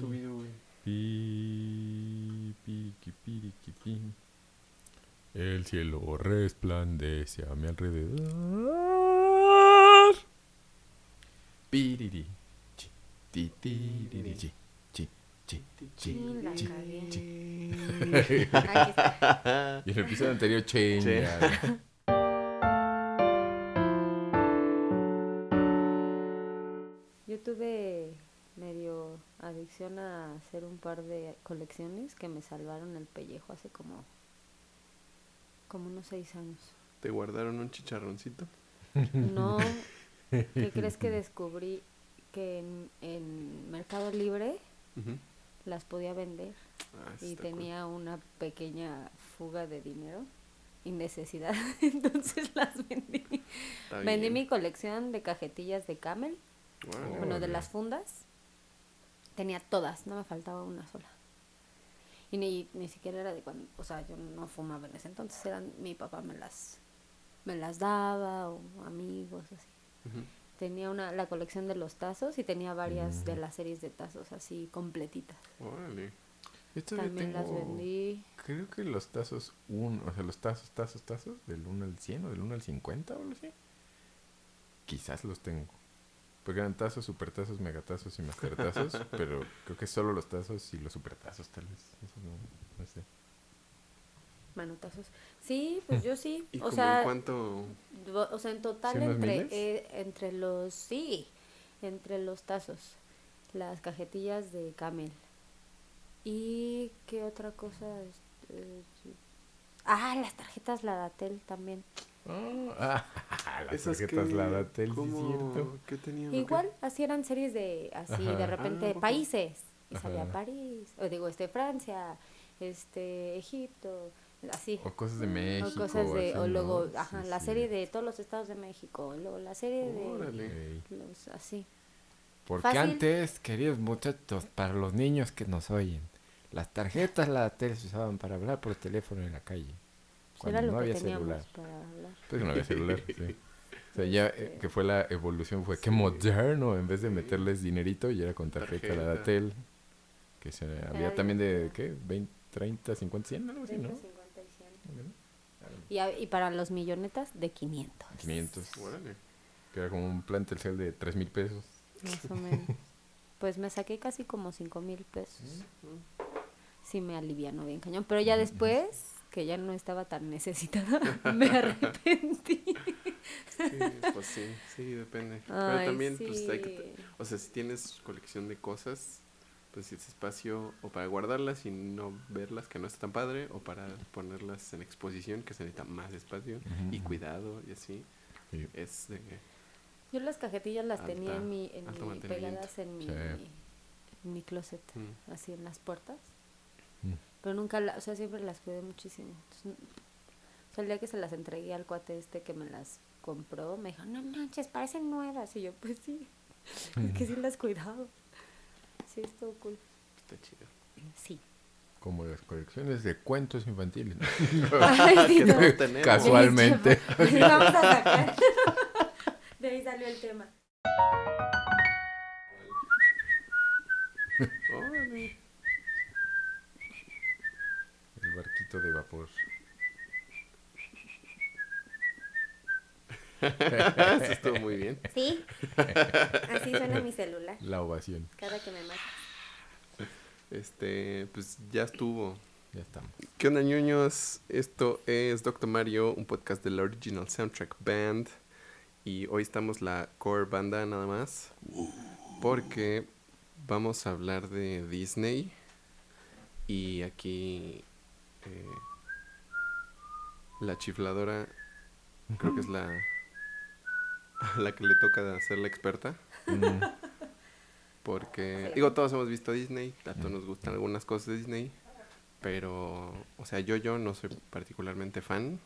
Tu video, güey. El cielo resplandece a mi alrededor. Piriri, chi, ti, tiriri, chi, chi, chi, chi, Sí, la chi, cagué. chi. Aquí está. Y en el episodio anterior, chinga. A hacer un par de colecciones que me salvaron el pellejo hace como como unos seis años. Te guardaron un chicharroncito. No, ¿qué crees que descubrí que en, en Mercado Libre Ujú. las podía vender Ah, y está cool. tenía una pequeña fuga de dinero y necesidad, entonces las vendí. Está Vendí bien. mi colección de cajetillas de Camel, Órale. bueno, de las fundas. Tenía todas, no me faltaba una sola. Y ni, ni siquiera era de cuando, o sea, yo no fumaba en ese entonces, eran, mi papá me las, me las daba o amigos, así. Tenía una, la colección de los tazos y tenía varias de Mm. las series de tazos así completitas. Órale. Yo También las vendí. Creo que los tazos, un, o sea, los tazos, tazos, tazos, del 1 al 100 o del 1 al 50 o algo así. Quizás los tengo. Porque eran tazos, supertazos, megatazos y mastertazos. pero creo que solo los tazos y los supertazos, tal vez. Eso no, no sé. Manotazos. Sí, pues yo sí. ¿Y o como sea, en cuánto? o sea, en total ¿Sí, unos entre eh, entre los sí, entre los tazos, las cajetillas de Camel. ¿Y qué otra cosa? Sí. Ah, las tarjetas Ladatel también. Ah, las Esas tarjetas que- Ladatel, sí ¿cómo- cierto. ¿Qué tenían? o qué? Igual, así eran series de así de repente Ah, países y salía Ajá. París, o digo, este Francia, este Egipto, así. O cosas de México. o cosas de así, o ¿no? luego Sí, ajá la sí. serie de todos los estados de México luego la serie de Órale. Los así Porque Fácil. antes, queridos muchachos, para los niños que nos oyen, las tarjetas la tele se usaban para hablar por teléfono en la calle. Cuando no había celular. Pues no había celular, sí. O sea, ya eh, que fue la evolución, fue que moderno, en vez de Sí. meterles dinerito, y era con tarjeta, Tarjeta. Ladatel. Que se, había también de. ¿qué? 20, 30, 50, 100, algo así, 30, ¿no? 50 y 100. Ok. y, a- y para los millonetas de 500 500. Órale. Que era como un plan Telcel de 3 mil pesos. más o menos pues me saqué casi como 5 mil pesos sí me alivianó bien cañón pero ya después que ya no estaba tan necesitada me arrepentí Sí, pues sí, sí, depende. Pero Ay, también, pues hay que... sí. O sea, si tienes colección de cosas, pues si es espacio o para guardarlas y no verlas, que no está tan padre, o para ponerlas en exposición, que se necesita más espacio y cuidado y así. Sí. Es de... Yo las cajetillas las tenía Alta- en mi, en mi- pegadas en mi, Sí. en mi closet, mm, así en las puertas. Pero nunca, la, o sea, siempre las cuidé muchísimo. Entonces, o sea, el día que se las entregué al cuate este que me las compró, me dijo, no manches, parecen nuevas. Y yo, pues sí, es que sí las he cuidado. Sí, estuvo cool. está chido. Sí. Como las colecciones de cuentos infantiles. Ay, sí, no. Casualmente. Vamos a sacar. De ahí salió el tema. De vapor. Eso estuvo muy bien. Sí. Así suena mi celular. La ovación. Cada que me mata. Este, pues ya estuvo. Ya estamos. ¿Qué onda, ñoños? Esto es Doctor Mario, un podcast de la Original Soundtrack Band. Y hoy estamos la core banda nada más. Porque vamos a hablar de Disney. Y aquí eh, la chifladora creo que es la, la que le toca ser la experta. Mm, Porque, digo, todos hemos visto Disney, a todos nos gustan algunas cosas de Disney, pero, o sea, yo, yo no soy particularmente fan.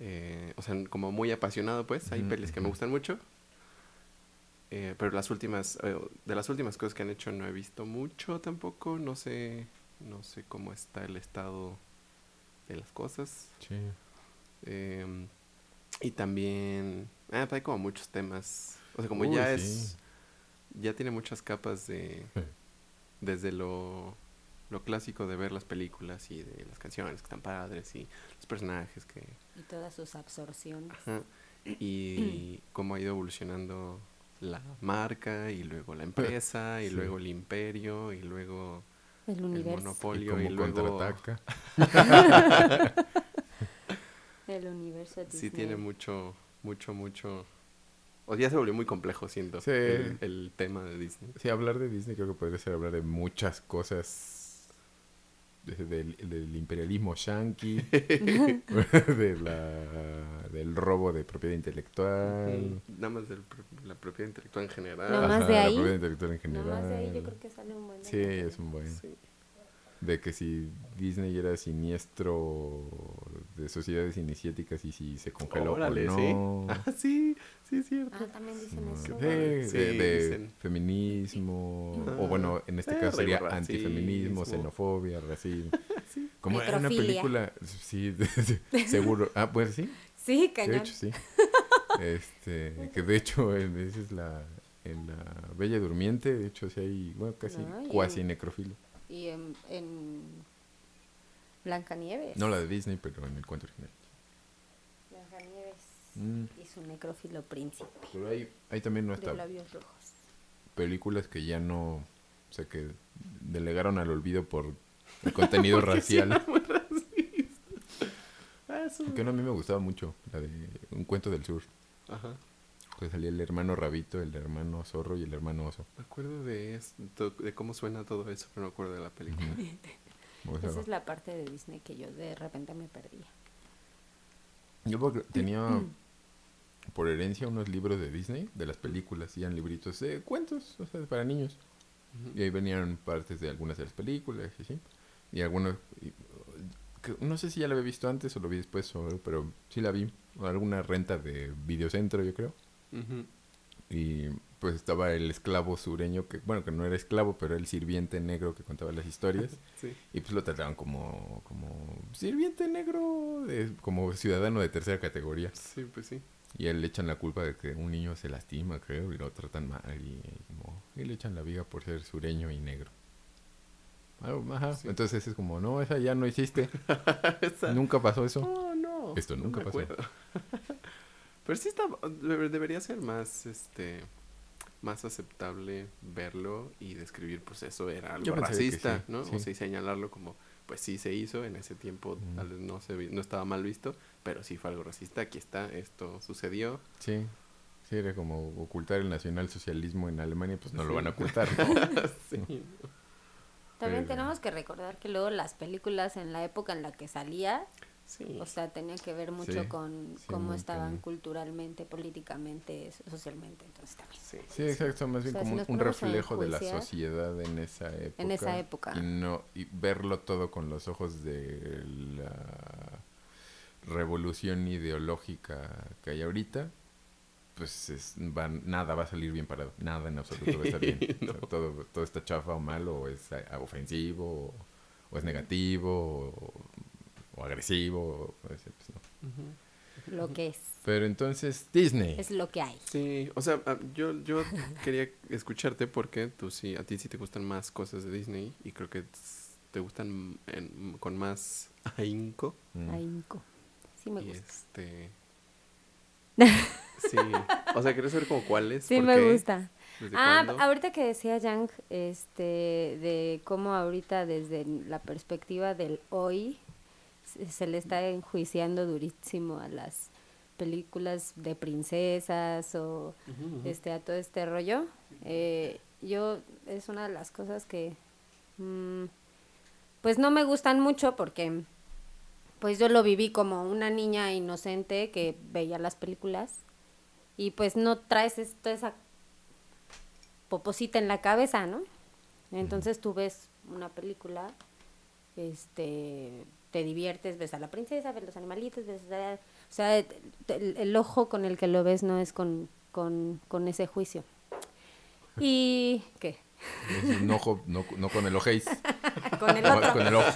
eh, o sea, como muy apasionado, pues, hay pelis que me gustan mucho. eh, pero las últimas, eh, de las últimas cosas que han hecho no he visto mucho tampoco, no sé, no sé cómo está el estado de las cosas. sí. Em, y también, Ah, pero hay como muchos temas. O sea, como Uy, ya sí. es. Ya tiene muchas capas de. Desde lo, lo clásico de ver las películas y de las canciones que están padres y los personajes que. Y todas sus absorciones. Ajá. Y cómo ha ido evolucionando la marca y luego la empresa y Sí. luego el imperio y luego El universo. Y monopolio como y, luego. contraataca. El universo Sí, Disney. tiene mucho, mucho, mucho. O ya se volvió muy complejo, siento. Sí. El, el tema de Disney. Sí, hablar de Disney creo que podría ser hablar de muchas cosas. Desde del, del imperialismo yankee, de la, del robo de propiedad intelectual. Nada más de la propiedad intelectual en general. Nada más Ajá, de la ahí. propiedad intelectual en Nada general. más de ahí yo creo que sale un buen Sí, es un buen. Sí. De que si Disney era siniestro de sociedades iniciáticas y si se congeló Órale, o sí. no. Ah, sí, sí, es cierto. Ah, también dicen No, eso. sí, de, Sí, de dicen. feminismo, Ah, o bueno, en este eh, caso sería racismo. antifeminismo, xenofobia, racismo. Sí. Como era una película, sí, seguro. Ah, pues sí, Sí, de cañón. hecho sí. Este, que de hecho en, esa es la, en la Bella Durmiente, de hecho sí hay, bueno, casi No, y cuasi en- necrofilia. Y en, en Blancanieves. No la de Disney, pero en el cuento original. Mm, y su necrófilo príncipe pero hay, hay también de labios rojos. películas que ya no, o sea, que delegaron al olvido por el contenido racial. Que no, a mí me gustaba mucho, la de Un cuento del sur. Ajá. Que salía el hermano rabito, el hermano zorro y el hermano oso. Me acuerdo de, esto, de cómo suena todo eso, pero no acuerdo de la película. Sea, Esa es la parte de Disney que yo de repente me perdía. Yo porque tenía por herencia unos libros de Disney, de las películas, y eran libritos de cuentos, o sea, para niños. Y ahí venían partes de algunas de las películas y así. Y algunos... y, no sé si ya la había visto antes o lo vi después, o- pero sí la vi. Alguna renta de Videocentro, yo creo. Y pues estaba el esclavo sureño, que bueno, que no era esclavo, pero era el sirviente negro que contaba las historias. Sí. Y pues lo trataban como, como sirviente negro, de- como ciudadano de tercera categoría. Sí, pues sí. Y a él le echan la culpa de que un niño se lastima, creo, y lo tratan mal. Y, y le echan la viga por ser sureño y negro. Algo- ajá. Sí. Entonces es como, no, esa ya no existe. Esa- Nunca pasó eso. No, no. Esto nunca pasó. Pero sí está, debe- debería ser más, este, más aceptable verlo y describir, pues eso era algo racista, sí, ¿no? sí. O sea, y señalarlo como, pues sí se hizo en ese tiempo, tal vez no se no estaba mal visto, pero sí fue algo racista. Aquí está, esto sucedió. Sí. Sí, era como ocultar el nacionalsocialismo en Alemania, pues no lo van a ocultar. ¿no? sí. También Pero- tenemos que recordar que luego las películas en la época en la que salía, Sí. o sea, tenía que ver mucho Sí, con sí, cómo estaban culturalmente, políticamente, so- socialmente, entonces también. sí. Sí, exacto, más bien O sea, como si un, reflejo de la sociedad en esa época. En esa época. Y no y verlo todo con los ojos de la revolución ideológica que hay ahorita, pues es, va- nada va a salir bien parado. Nada en absoluto va a estar bien. O sea, todo, todo está chafa o malo, o es eh, ofensivo, o, o es negativo, o, o agresivo. o- pues, pues. Lo que es, Pero entonces, Disney. es lo que hay. Sí, o sea, ah, yo, yo quería escucharte porque tú sí, a ti sí te gustan más cosas de Disney y creo que te gustan en- con más ahínco. Mm. Ahínco. Sí me gusta. este... Sí, o sea, quería saber como cuáles. Sí me qué, gusta. Ah, cuándo. ahorita que decía Yang, este, de cómo ahorita desde la perspectiva del hoy se, le está enjuiciando durísimo a las películas de princesas o este a todo este rollo. Eh, yo es una de las cosas que mm, pues no me gustan mucho porque pues yo lo viví como una niña inocente que veía las películas y pues no traes esto, esa poposita en la cabeza, ¿no? Entonces tú ves una película, este, te diviertes, ves a la princesa, ves los animalitos, ves, o sea, el, el ojo con el que lo ves no es con, con, con ese juicio. ¿Y qué? Es un ojo, no, no con el ojéis, Con el otro. con el ojo.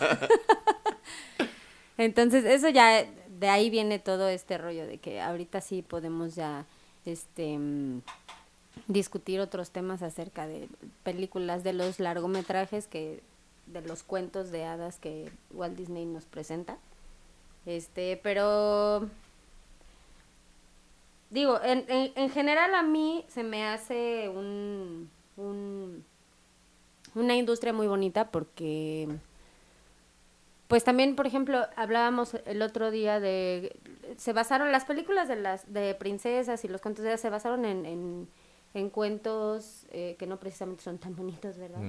Entonces, eso ya, de ahí viene todo este rollo de que ahorita sí podemos ya este mm, discutir otros temas acerca de películas, de los largometrajes que de los cuentos de hadas que Walt Disney nos presenta. Este, pero digo, en, en, en general a mí se me hace un, un una industria muy bonita porque pues también por ejemplo hablábamos el otro día de se basaron las películas de las de princesas y los cuentos de hadas se basaron en, en, en cuentos eh, que no precisamente son tan bonitos verdad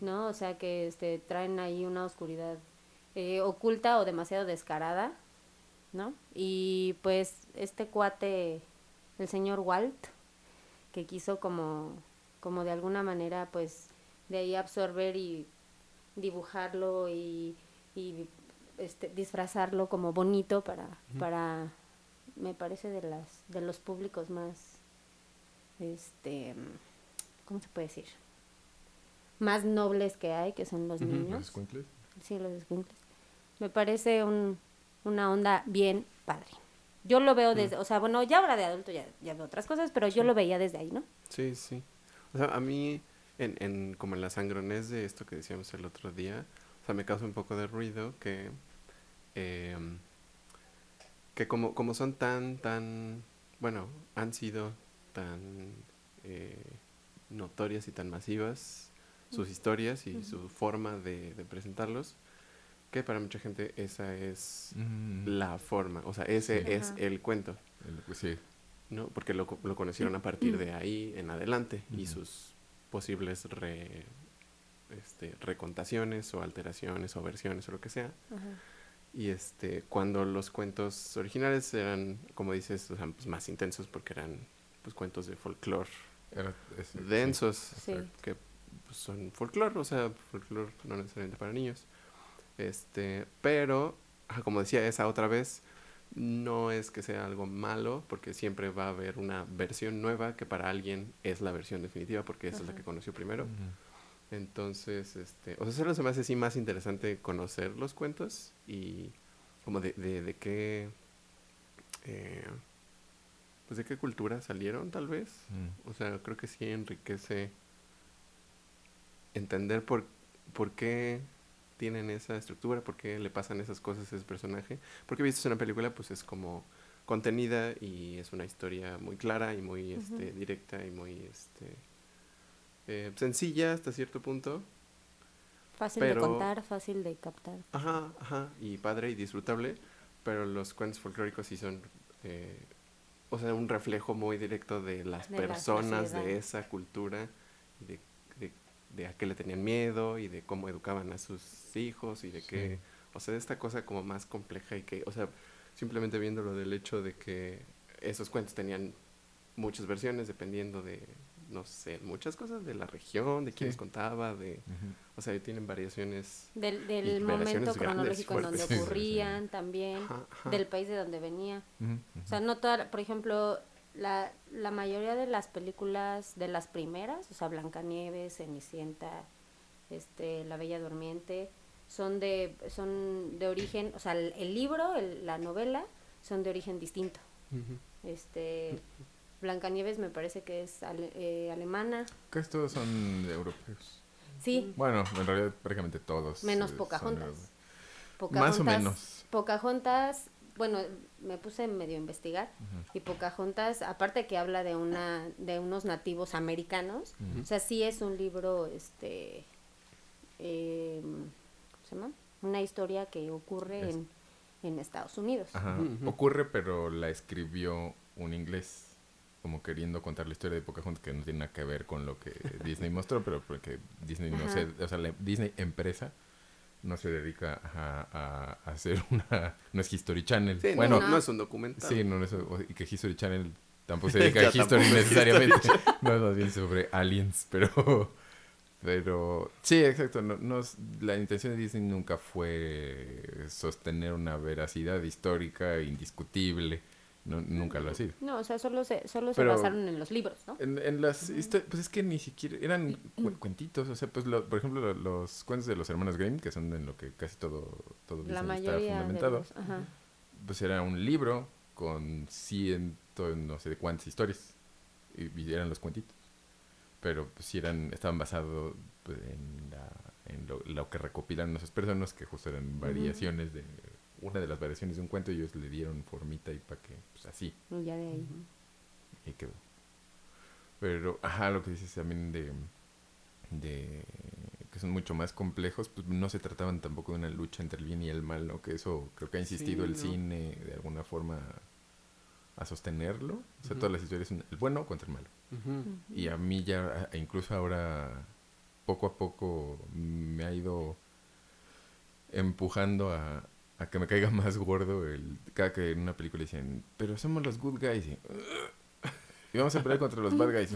no o sea que este traen ahí una oscuridad eh, oculta o demasiado descarada no y pues este cuate el señor Walt que quiso como como de alguna manera pues de ahí absorber y dibujarlo y, y este disfrazarlo como bonito para para me parece de las de los públicos más este cómo se puede decir más nobles que hay que son los ¿Los niños. escuincles? sí los escuincles me parece un una onda bien padre. Yo lo veo desde o sea bueno ya ahora de adulto ya, ya veo otras cosas pero yo lo veía desde ahí no Sí, sí. O sea, a mí, en, en, como en la sangronés de esto que decíamos el otro día, sea, me causa un poco de ruido que, em, que como, como son tan, tan, bueno, han sido tan eh, notorias y tan masivas sus historias y su forma de, de presentarlos, que para mucha gente esa es Mm. la forma, o sea, ese Sí. es Ajá. el cuento. El- pues sí. ¿no? Porque lo, co- lo conocieron a partir de ahí en adelante y sus posibles re- este, recontaciones o alteraciones o versiones o lo que sea. Y este, cuando los cuentos originales eran, como dices, o sea, pues, más intensos porque eran pues cuentos de folclore densos, Sí. que pues, son folclore, o sea, folclore no necesariamente para niños. Este, pero, ajá, como decía esa otra vez, no es que sea algo malo, porque siempre va a haber una versión nueva que para alguien es la versión definitiva, porque esa es la Ajá. que conoció primero. Entonces, este, o sea, solo se me hace así más interesante conocer los cuentos y como de, de, de qué, eh, pues de qué cultura salieron tal vez. Mm. O sea, creo que sí enriquece entender por, por qué tienen esa estructura, por qué le pasan esas cosas a ese personaje. Porque visto en una película, pues es como contenida y es una historia muy clara y muy este, directa y muy este, eh, sencilla hasta cierto punto. fácil Pero- de contar fácil de captar. Ajá, ajá, y padre y disfrutable, pero los cuentos folclóricos sí son, eh, o sea, un reflejo muy directo de las De personas de esa cultura, y de, de, de a qué le tenían miedo y de cómo educaban a sus hijos y de qué, o sea, de esta cosa como más compleja y que, o sea, simplemente viéndolo del hecho de que esos cuentos tenían muchas versiones dependiendo de, no sé, muchas cosas de la región, de quién Sí. contaba, de, o sea, tienen variaciones del, del momento grandes, cronológico en donde. Sí, sí, ocurrían también Ajá, ajá. del país de donde venía O sea, no toda, por ejemplo, la, la mayoría de las películas de las primeras, o sea, Blancanieves, Cenicienta, este, La Bella Durmiente, son de, son de origen, o sea, el, el libro, el- la novela, son de origen distinto. Este, Blancanieves me parece que es ale- eh, alemana, Casi todos son europeos. sí, Bueno, en realidad prácticamente todos. menos eh, Pocahontas. Pocahontas. Más o menos. Pocahontas, bueno, me puse medio a investigar Ujú. y Pocahontas, aparte que habla de una de unos nativos americanos, Ujú. o sea, sí es un libro, este, eh, ¿cómo se llama? Una historia que ocurre Es- en, en Estados Unidos. Ajá. Ujú. Ocurre, pero la escribió un inglés. Como queriendo contar la historia de Pocahontas que no tiene nada que ver con lo que Disney mostró, pero porque Disney no se, o sea, la Disney empresa no se dedica a, a- a hacer una, no es History Channel. Sí, bueno, no, no es un documental. sí, no, no es, y que History Channel tampoco se dedica a History necesariamente, no es más bien sobre aliens, pero, pero, sí, exacto, no, no la intención de Disney nunca fue sostener una veracidad histórica indiscutible, no, nunca lo ha sido. No, o sea, solo se, solo Pero- se basaron en los libros, ¿no? En, en las historias, pues es que ni siquiera eran cu- cuentitos, o sea, pues lo- por ejemplo lo- los cuentos de los hermanos Grimm, que son en lo que casi todo, todo La está mayoría de fundamentado, los, ajá. pues era un libro con ciento, no sé de cuántas historias. Y, y eran los cuentitos. Pero pues sí eran, estaban basados pues, en, la, en lo, lo que recopilan esas personas, que justo eran variaciones de una de las variaciones de un cuento y ellos le dieron formita y para que, pues así, ya de ahí. y quedó. Pero, ajá, lo que dices también de, de que son mucho más complejos, pues no se trataban tampoco de una lucha entre el bien y el mal, ¿no? Que eso creo que ha insistido Sí, el no. cine de alguna forma a sostenerlo. O sea, todas las historias son el bueno contra el malo. Y a mí ya, incluso ahora, poco a poco me ha ido empujando a, a que me caiga más gordo el cada que en una película dicen, pero somos los good guys y, y vamos a pelear contra los bad guys.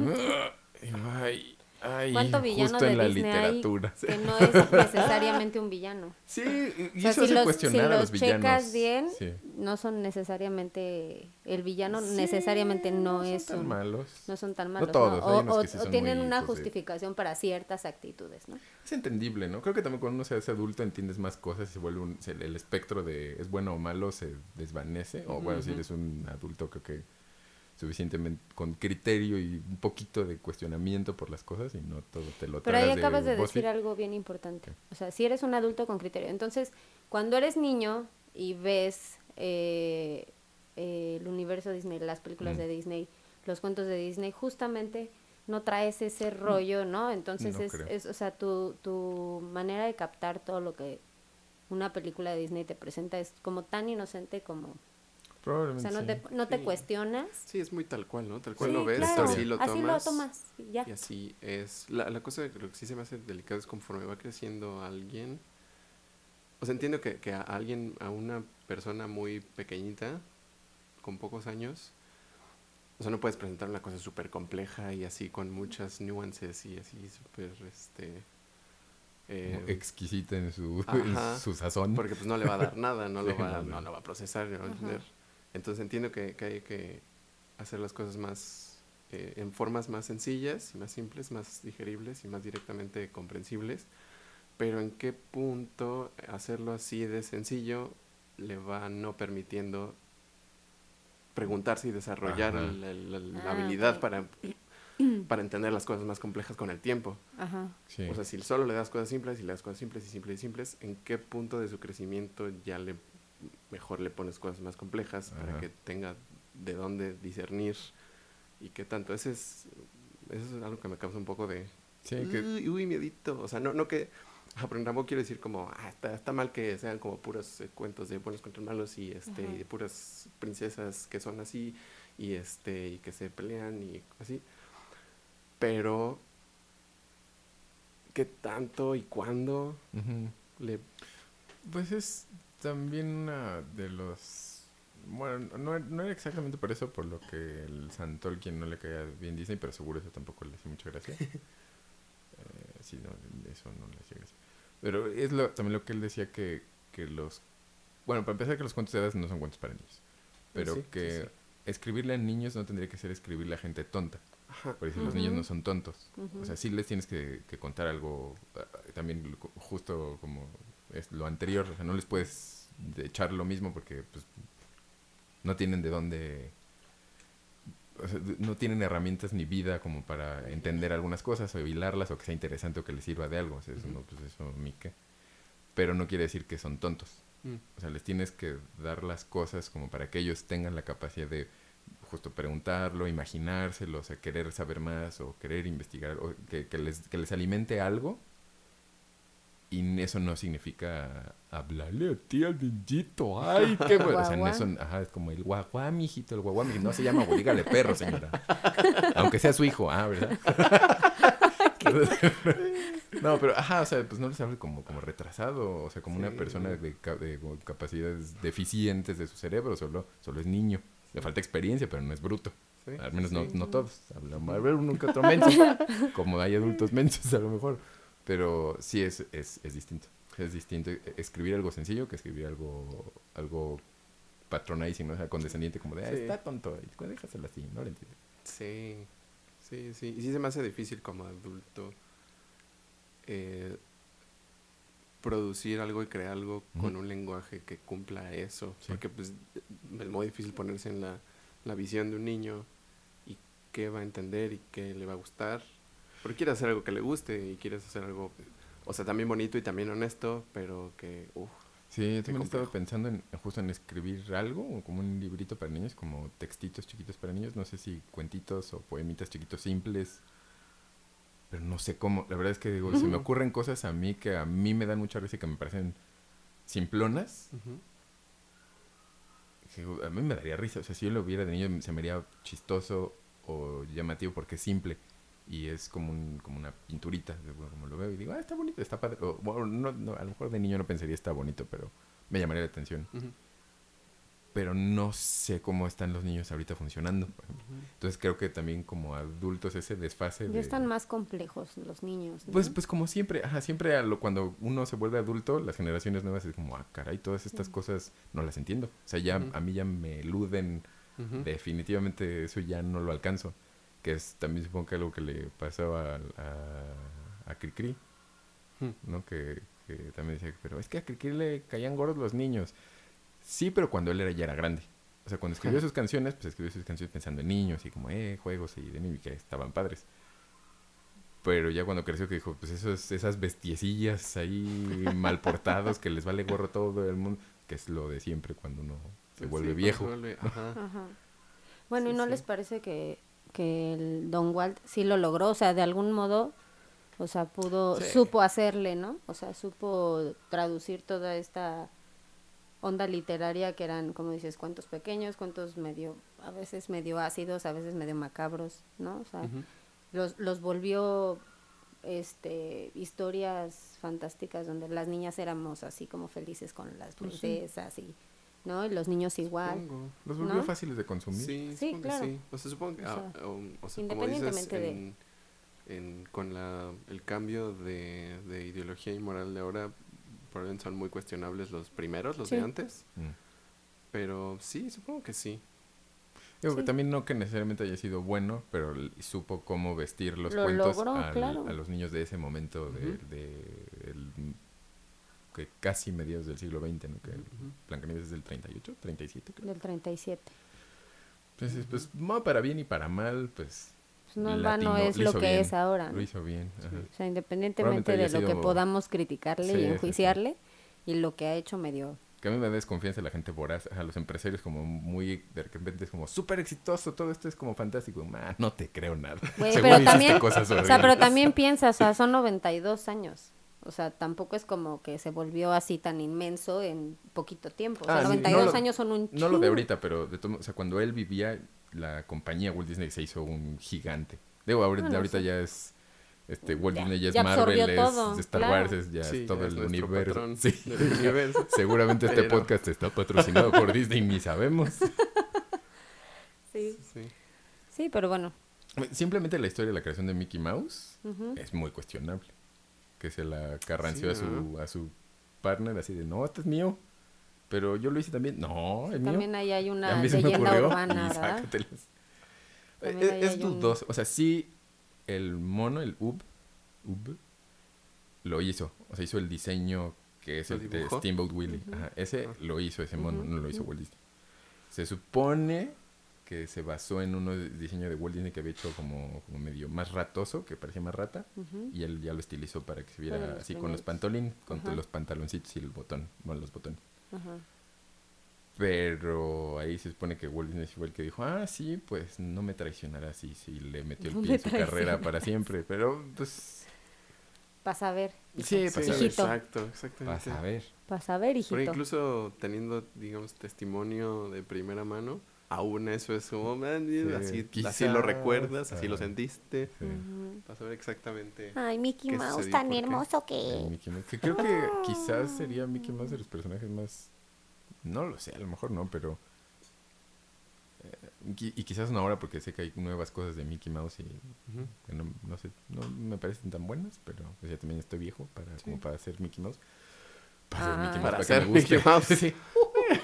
Y ay, ay, ¿Cuánto villano justo de en la Disney hay literatura. que no es necesariamente un villano? Sí, y, O sea, eso si hace los, si cuestionar a los villanos. checas bien, Sí. no son necesariamente... El villano Sí, necesariamente no, son es tan un... malos. No son tan malos, todos, ¿no? hay O, unos o- que sí o son tienen muy una justificación para ciertas actitudes, ¿no? Es entendible, ¿no? Creo que también cuando uno se hace adulto entiendes más cosas y se vuelve un, se- el espectro de es bueno o malo se desvanece. O bueno, si Ujú. eres un adulto creo que suficientemente con criterio y un poquito de cuestionamiento por las cosas y no todo te lo Pero ahí acabas de BuzzFeed. decir algo bien importante. ¿Qué? O sea, si eres un adulto con criterio. Entonces, cuando eres niño y ves eh, eh, el universo Disney, las películas Mm. de Disney, los cuentos de Disney, justamente no traes ese rollo, ¿no? Entonces, Mm. No es, es, o sea, tu, tu manera de captar todo lo que una película de Disney te presenta es como tan inocente como... O sea, no sí. te, no te Sí. cuestionas. Sí, es muy tal cual, ¿no? Tal cual Sí, lo ves, claro. así lo tomas. Así lo tomas, ya. Y así es. La, la cosa que creo que sí se me hace delicado es conforme va creciendo alguien. O sea, entiendo que, que a alguien, a una persona muy pequeñita, con pocos años, o sea, no puedes presentar una cosa súper compleja y así con muchas nuances y así súper, este... eh, exquisita en su, en su sazón. porque pues no le va a dar nada, no, lo, va, no, lo va a procesar, no va a Ajá. entender. Entonces entiendo que, que hay que hacer las cosas más eh, en formas más sencillas y más simples, más digeribles y más directamente comprensibles. Pero en qué punto hacerlo así de sencillo le va no permitiendo preguntarse y desarrollar Ajá. la, la- la Ah, habilidad para, para entender las cosas más complejas con el tiempo. Ajá. Sí. O sea, si solo le das cosas simples y le das cosas simples y simples y simples, ¿en qué punto de su crecimiento ya le mejor le pones cosas más complejas para Ajá. que tenga de dónde discernir y qué tanto? Ese es, eso es algo que me causa un poco de Sí, que, uy, uy, miedito. O sea, no, no que pero tampoco quiero decir como ah, está, está mal que sean como puros eh, cuentos de buenos contra malos y este Ajá. y de puras princesas que son así y este y que se pelean y así. Pero ¿qué tanto y cuándo ujú. le Pues es también una de los... Bueno, no, no era exactamente por eso por lo que el San Tolkien no le caía bien Disney, pero seguro eso tampoco le hacía mucha gracia. Eh, sí, no, eso no le hacía gracia. Pero es lo, también lo que él decía que, que los... Bueno, para empezar que los cuentos de hadas no son cuentos para niños. Pero Sí, que sí. escribirle a niños no tendría que ser escribirle a gente tonta. Por eso los niños no son tontos. O sea, sí les tienes que, que contar algo, ah, también justo como es lo anterior, o sea, no les puedes de- echar lo mismo porque pues no tienen de dónde, o sea, d- no tienen herramientas ni vida como para entender algunas cosas o hilarlas o que sea interesante o que les sirva de algo, o sea, eso no, pues eso ni qué. Pero no quiere decir que son tontos. Mm. O sea, les tienes que dar las cosas como para que ellos tengan la capacidad de justo preguntarlo, imaginárselo, o sea, querer saber más o querer investigar, o que, que les, que les alimente algo. Y eso no significa hablarle a ti al niñito. Ay, qué bueno. O sea, Guagua. eso, ajá, es como el guagua, mijito, el guagua, mijito. No se llama, dígale perro, señora. Aunque sea su hijo, ah, ¿verdad? No, pero, ajá, o sea, pues no les hable como, como retrasado, o sea, como una persona de, de capacidades deficientes de su cerebro, solo, solo es niño. Le falta experiencia, pero no es bruto. Sí, Al menos no, sí. no todos. Hablan, va a uno que otro menso. como hay adultos mensos a lo mejor. Pero sí es, es, es distinto. Es distinto escribir algo sencillo que escribir algo, algo patronizing, ¿no? O sea, condescendiente, como de, ah, Sí. está tonto, y déjaselo así, no lo entiendo. Sí, sí, sí. Y sí se me hace difícil como adulto. eh, producir algo y crear algo con un lenguaje que cumpla eso. Sí. Porque pues es muy difícil ponerse en la, la visión de un niño y qué va a entender y qué le va a gustar. Porque quieres hacer algo que le guste y quieres hacer algo, o sea, también bonito y también honesto, pero que, uff, Sí, también he estado complejo. pensando en justo en escribir algo, como un librito para niños, como textitos chiquitos para niños, no sé si cuentitos o poemitas chiquitos simples, pero no sé cómo, la verdad es que digo, se me ocurren cosas a mí que a mí me dan mucha risa y que me parecen simplonas, a mí me daría risa, o sea, si yo lo viera de niño se me haría chistoso o llamativo porque es simple y es como, un, como una pinturita, de- bueno, como lo veo y digo, ah, está bonito, está padre, o, bueno, no, no, a lo mejor de niño no pensaría está bonito, pero me llamaría la atención, pero no sé cómo están los niños ahorita funcionando, por ejemplo. Entonces creo que también como adultos ese desfase Ya de... están más complejos los niños. ¿no? Pues, pues como siempre, ajá, siempre a lo, cuando uno se vuelve adulto, las generaciones nuevas es como, ah, caray, todas estas cosas no las entiendo. O sea, ya a mí ya me eluden, definitivamente eso ya no lo alcanzo. Que es también supongo que algo que le pasó a, a, a Cricri, Hmm. ¿no? Que, que también decía, pero es que a Cricri le caían gordos los niños. Sí, pero cuando él era, ya era grande. O sea, cuando escribió sus canciones, pues escribió sus canciones pensando en niños y como, eh, juegos y de niños y que estaban padres. Pero ya cuando creció que dijo, pues esos, esas bestiecillas ahí mal portados que les vale gorro todo el mundo, que es lo de siempre cuando uno se Sí, vuelve viejo. se vuelve- ajá. Ajá. Bueno, ¿y no sí. les parece que, que el Don Walt sí lo logró? O sea, de algún modo, o sea, pudo, Sí. supo hacerle, ¿no? O sea, supo traducir toda esta onda literaria que eran, como dices, cuentos pequeños, cuentos medio, a veces medio ácidos, a veces medio macabros, ¿no? O sea, los, los volvió este historias fantásticas donde las niñas éramos así como felices con las Pues princesas y no y los niños igual Supongo. Los volvió ¿No? fáciles de consumir. Sí, Sí, supongo que claro. sí. O sea, supongo que, O ah, sea, o, o sea, como dices, independientemente de- en, con la, el cambio de, de ideología y moral de ahora, probablemente son muy cuestionables los primeros, los de antes. Mm. Pero sí, supongo que sí. Digo que Sí. también no que necesariamente haya sido bueno, pero supo cómo vestir los Lo cuentos logró, al- claro. a los niños de ese momento de, Ujú. de el- que casi mediados del siglo XX, ¿no? Que el Ujú. Blancanieves es del 38, 37 creo. del 37 Entonces, pues, no, para bien y para mal, pues, Pues no en Latino, vano es lo lo que bien, es ahora. lo ¿no? hizo bien. ajá. O sea, independientemente de lo haya que sido- podamos criticarle Sí, sí, y sí. enjuiciarle y lo que ha hecho medio. Que a mí me da desconfianza la gente voraz, a los empresarios como muy, de repente es como súper exitoso, todo esto es como fantástico. Ah, no te creo nada. Seguro pero también, cosas o sea, pero también piensa, o sea, son 92 años. O sea, tampoco es como que se volvió así tan inmenso en poquito tiempo. O sea, Ah, sí, 92 no lo- años son un No lo de ahorita, pero de todo, o sea, cuando él vivía, la compañía Walt Disney se hizo un gigante. Digo, ahorita, Bueno, ahorita sí. ya es este Walt Ya- Disney ya es ya Marvel, todo, es Star claro. Wars, es ya Sí, es todo ya el universo. Sí. Seguramente este podcast está patrocinado por Disney, ni sabemos. Sí. Sí. sí, pero bueno. Simplemente la historia de la creación de Mickey Mouse es muy cuestionable. Que se la carranció Sí, a su a su partner así de, no, este es mío. Pero yo lo hice también. No, es mío. También ahí hay una leyenda urbana, ¿verdad? Es, es hay un- dudoso. O sea, sí, el mono, el Ub, Ub, lo hizo. O sea, hizo el diseño que es ¿Lo el de? Steamboat Willie. Ajá, ese lo hizo ese mono, no lo hizo. Walt Disney. Se supone que se basó en uno de diseño de Walt Disney que había hecho como, como medio más ratoso, que parecía más rata. Y él ya lo estilizó para que se viera así con los pantalones, con Ajá. los pantaloncitos y el botón, bueno, los botones. Ajá. Pero ahí se supone que Walt Disney fue el que dijo, ah, sí, pues no me traicionará así, sí, le metió el No pie me en su carrera para siempre. Pero, pues, Vas a ver. hijo. Sí, Sí, Vas a ver. exacto, exactamente. vas a ver. Vas a ver, hijito. Pero incluso teniendo, digamos, testimonio de primera mano, aún eso es como, "Man, así, quizás, así lo recuerdas, así lo ah. sentiste. Sí. Vas a ver exactamente. Ay, Mickey ¿Qué Mouse, tan hermoso que. Mickey Mouse, que creo que quizás sería Mickey Mouse de los personajes más... No lo sé, a lo mejor no, pero... eh, y quizás no ahora porque sé que hay nuevas cosas de Mickey Mouse y que no, no sé, no me parecen tan buenas, pero pues ya también estoy viejo para, como Sí. para ser Mickey Mouse. Para ser Ay. Mickey Mouse, Para para, que me guste. Mickey Mouse. Sí.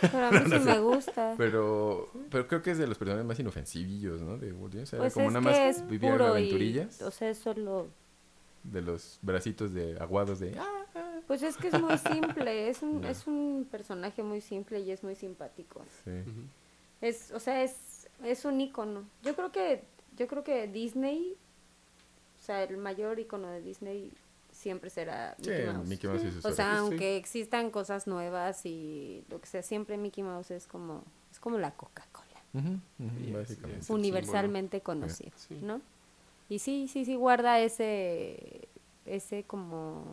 Pero a mí sí me gusta. Pero, pero creo que es de los personajes más inofensivillos, ¿no? De Disney. O sea, Pues como es nada más es vivía y, aventurillas o sea, es solo de los bracitos de aguados de... "Ah, ah". Pues es que es muy simple, es un, es un personaje muy simple y es muy simpático. Sí. Es, o sea, es, es un icono. Yo creo que, yo creo que Disney, o sea, el mayor icono de Disney siempre será Sí, Mickey Mouse. Mickey Mouse y sus O sea, Sí, sí. aunque existan cosas nuevas y lo que sea, siempre Mickey Mouse es como, es como la Coca-Cola. Yes. el universalmente conocido, Sí. ¿no? Y sí, sí, sí guarda ese, ese como,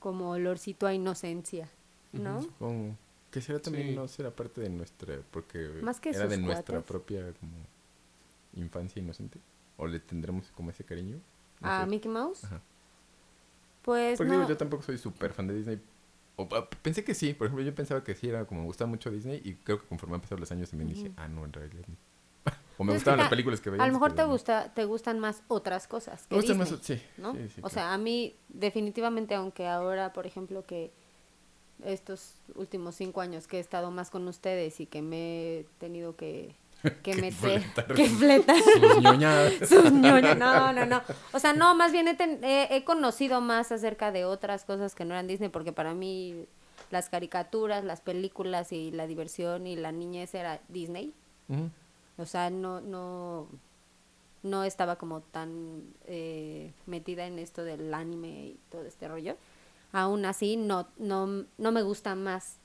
como olorcito a inocencia, ¿no? Supongo. Que será también, Sí. no será parte de nuestra, porque Más que era de nuestra propia como infancia inocente. O le tendremos como ese cariño. A. Mickey Mouse, Ajá. pues Porque no, digo, yo tampoco soy súper fan de Disney. O, ah, pensé que sí, por ejemplo, yo pensaba que sí era como me gustaba mucho Disney y creo que conforme han pasado los años también dije, Ujú. ah, no, en realidad no. o me Es que gustaban ta- las películas que veía. a lo mejor te no. gusta, te gustan más otras cosas que Me gustan Disney, más, sí. ¿no? sí, sí, o claro. sea, a mí definitivamente, aunque ahora, por ejemplo, que estos últimos cinco años que he estado más con ustedes y que me he tenido que, que meter, que fletar Sus ñoñadas. sus ñoños. No, no, no. O sea, no, más bien he, ten- he- he conocido más acerca de otras cosas que no eran Disney, porque para mí las caricaturas, las películas y la diversión y la niñez era Disney. O sea, no, no, no estaba como tan eh, metida en esto del anime y todo este rollo. Aún así, no, no, no me gusta más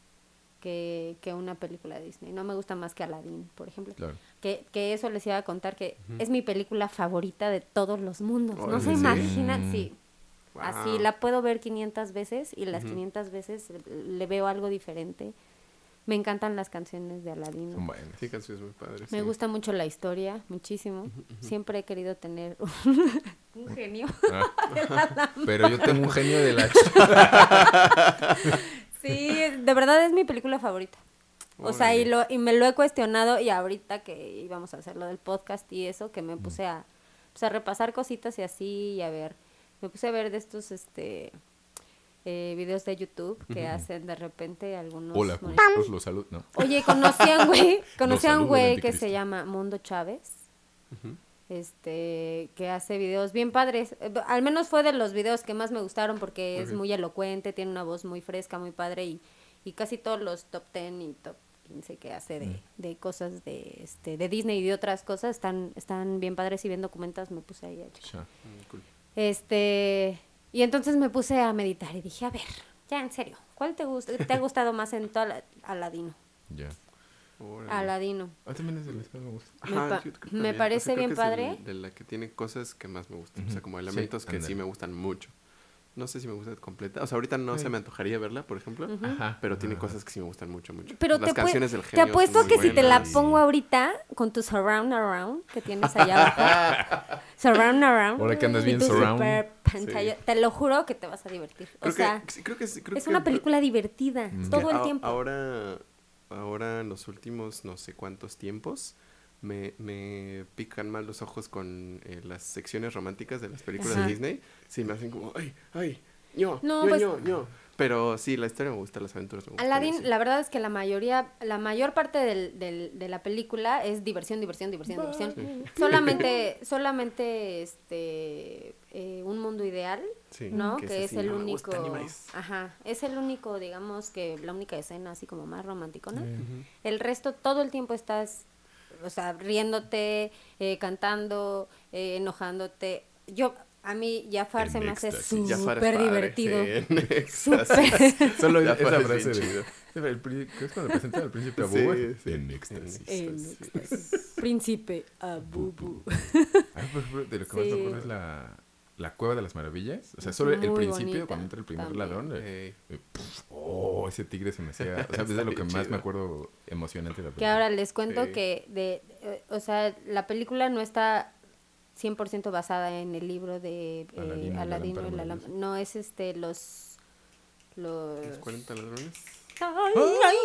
que, que una película de Disney. No me gusta más que Aladdin, por ejemplo. Claro. Que, que eso les iba a contar que es mi película favorita de todos los mundos. no se ¿sí? imaginan, sí. Wow. Así la puedo ver 500 veces y las Ujú. 500 veces le veo algo diferente. Me encantan las canciones de Aladdin. Son buenas. Sí, canciones muy padres. Me sí. gusta mucho la historia, muchísimo. Siempre he querido tener un genio. Ah. Pero yo tengo un genio de la... Sí, de verdad es mi película favorita. O sea, y, lo, y me lo he cuestionado y ahorita que íbamos a hacer lo del podcast y eso, que me puse a, pues, a repasar cositas y así y a ver, me puse a ver de estos este eh, videos de YouTube que hacen de repente algunos... Hola, Julio, los. No. Oye, conocí a un güey, conocí a un güey que se llama Mundo Chávez. Ujú. Este que hace videos bien padres. Eh, Al menos fue de los videos que más me gustaron porque es muy elocuente, tiene una voz muy fresca, muy padre y, y casi todos los top 10 y top 15 que hace de, de cosas de este de Disney y de otras cosas están están bien padres y bien documentas me puse ahí a. Cha. Mm, cool. Este, y entonces me puse a meditar y dije, a ver, ya en serio, ¿cuál te gusta te ha gustado más en toda la Aladino? Ya. Órale. Aladino. Ah, también es de las que más me gusta. Me pa- yo me parece creo bien que es padre. de la que tiene cosas que más me gustan. O sea, como Sí, elementos que sí me gustan mucho. No sé si me gusta completa. O sea, ahorita no Sí. se me antojaría verla, por ejemplo. Ajá. Pero tiene cosas que sí me gustan mucho, mucho. Pero Las te, canciones del te genio. son apuesto que si te la buenas. pongo ahorita con tu surround around que tienes allá abajo. surround around. Ahora que andas bien surround. super pantalla. Te lo juro que te vas a divertir. O Creo sea, que, sí, creo que sí, creo es que- una película divertida Mm. todo el tiempo. Ahora, ahora en los últimos no sé cuántos tiempos me, me pican mal los ojos con eh, las secciones románticas de las películas Ajá. de Disney. Sí, me hacen como, ay, ay, ño, No, ño, pues- ño, ño". Pero sí, la historia me gusta, las aventuras me gustan. Aladdin, sí. la verdad es que la mayoría, la mayor parte del, del- de la película es diversión, diversión, diversión, diversión. Solamente, solamente este eh, un mundo ideal, Sí, ¿no? Que, es sí, el no me único. Ajá. Es el único, digamos, que la única escena así como más romántico, ¿no? El resto, todo el tiempo estás, o sea, riéndote, eh, cantando, eh, enojándote. Yo, a mí, Jafar En se me hace súper divertido. Súper. éxtasis. Solo Ya esa frase de... chido. El pri- ¿Qué es cuando presenta al príncipe a Sí. En éxtasis. En Éxtasis. Príncipe Abubu. Ay, por ejemplo, de lo que más Sí. me acuerdo es la, la Cueva de las Maravillas. O sea, solo el principio, bonita cuando entra el primer también. ladrón. eh, eh, puf, oh, ese tigre se me hacía... O sea, es de lo que más chido. me acuerdo emocionante de la Que película. ahora les cuento Sí. que, de, eh, o sea, la película no está 100% basada en el libro de eh, Aladino y la la. No, es este, los... Los... ¿Los 40 ladrones? Ay, ay,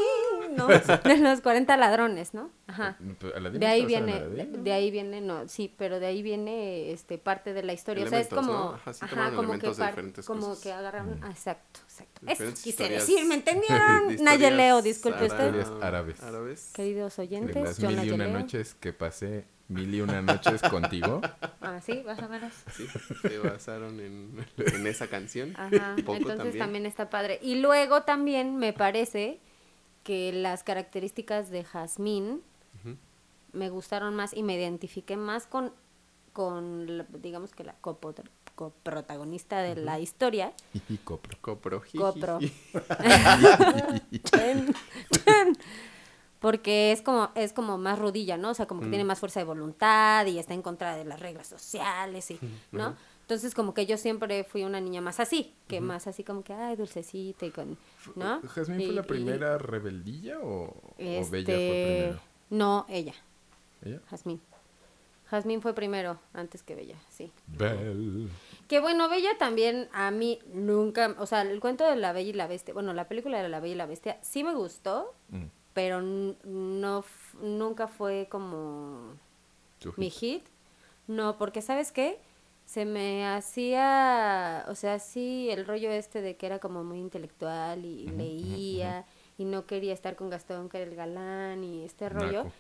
no, de los 40 ladrones, ¿no? Ajá. Pero Aladín De ahí viene, de, de ahí viene, no, sí, pero de ahí viene este parte de la historia. o sea, es Elementos, como, ¿no? Ajá, sí ajá, como que elementos de como cosas. que agarraron, Mm. ah, exacto, exacto. Eso quise decir, ¿me entendieron? Nayeleo, disculpe usted. Historias árabes. árabes. Queridos De oyentes, las yo mil y una noches que pasé, mil y una noches contigo. Ah, sí, más o menos. Sí, se basaron en, en esa canción. Ajá, Poco entonces también. también. está padre. Y luego también me parece que las características de Jazmín me gustaron más y me identifiqué más con, con digamos que la copotr- coprotagonista de la historia. Y copro. Copro. Copro. Porque es como, es como más rudilla, ¿no? O sea, como que Mm. tiene más fuerza de voluntad y está en contra de las reglas sociales, y, ¿no? Entonces, como que yo siempre fui una niña más así, que más así como que, ay, dulcecita y con, ¿no? ¿Jazmín Y- fue la y- primera rebeldilla o, o este, Bella fue primero? No, ella, ¿Ella? Jazmín. Jazmín fue primero, antes que Bella, sí. Belle. Que bueno, Bella también a mí nunca, o sea, el cuento de la Bella y la Bestia, bueno, la película de la Bella y la Bestia sí me gustó, Mm, pero no nunca fue como mi hit. No, porque ¿sabes qué? Se me hacía, o sea, sí, el rollo este de que era como muy intelectual y leía y no quería estar con Gastón, que era el galán y este rollo. Naco.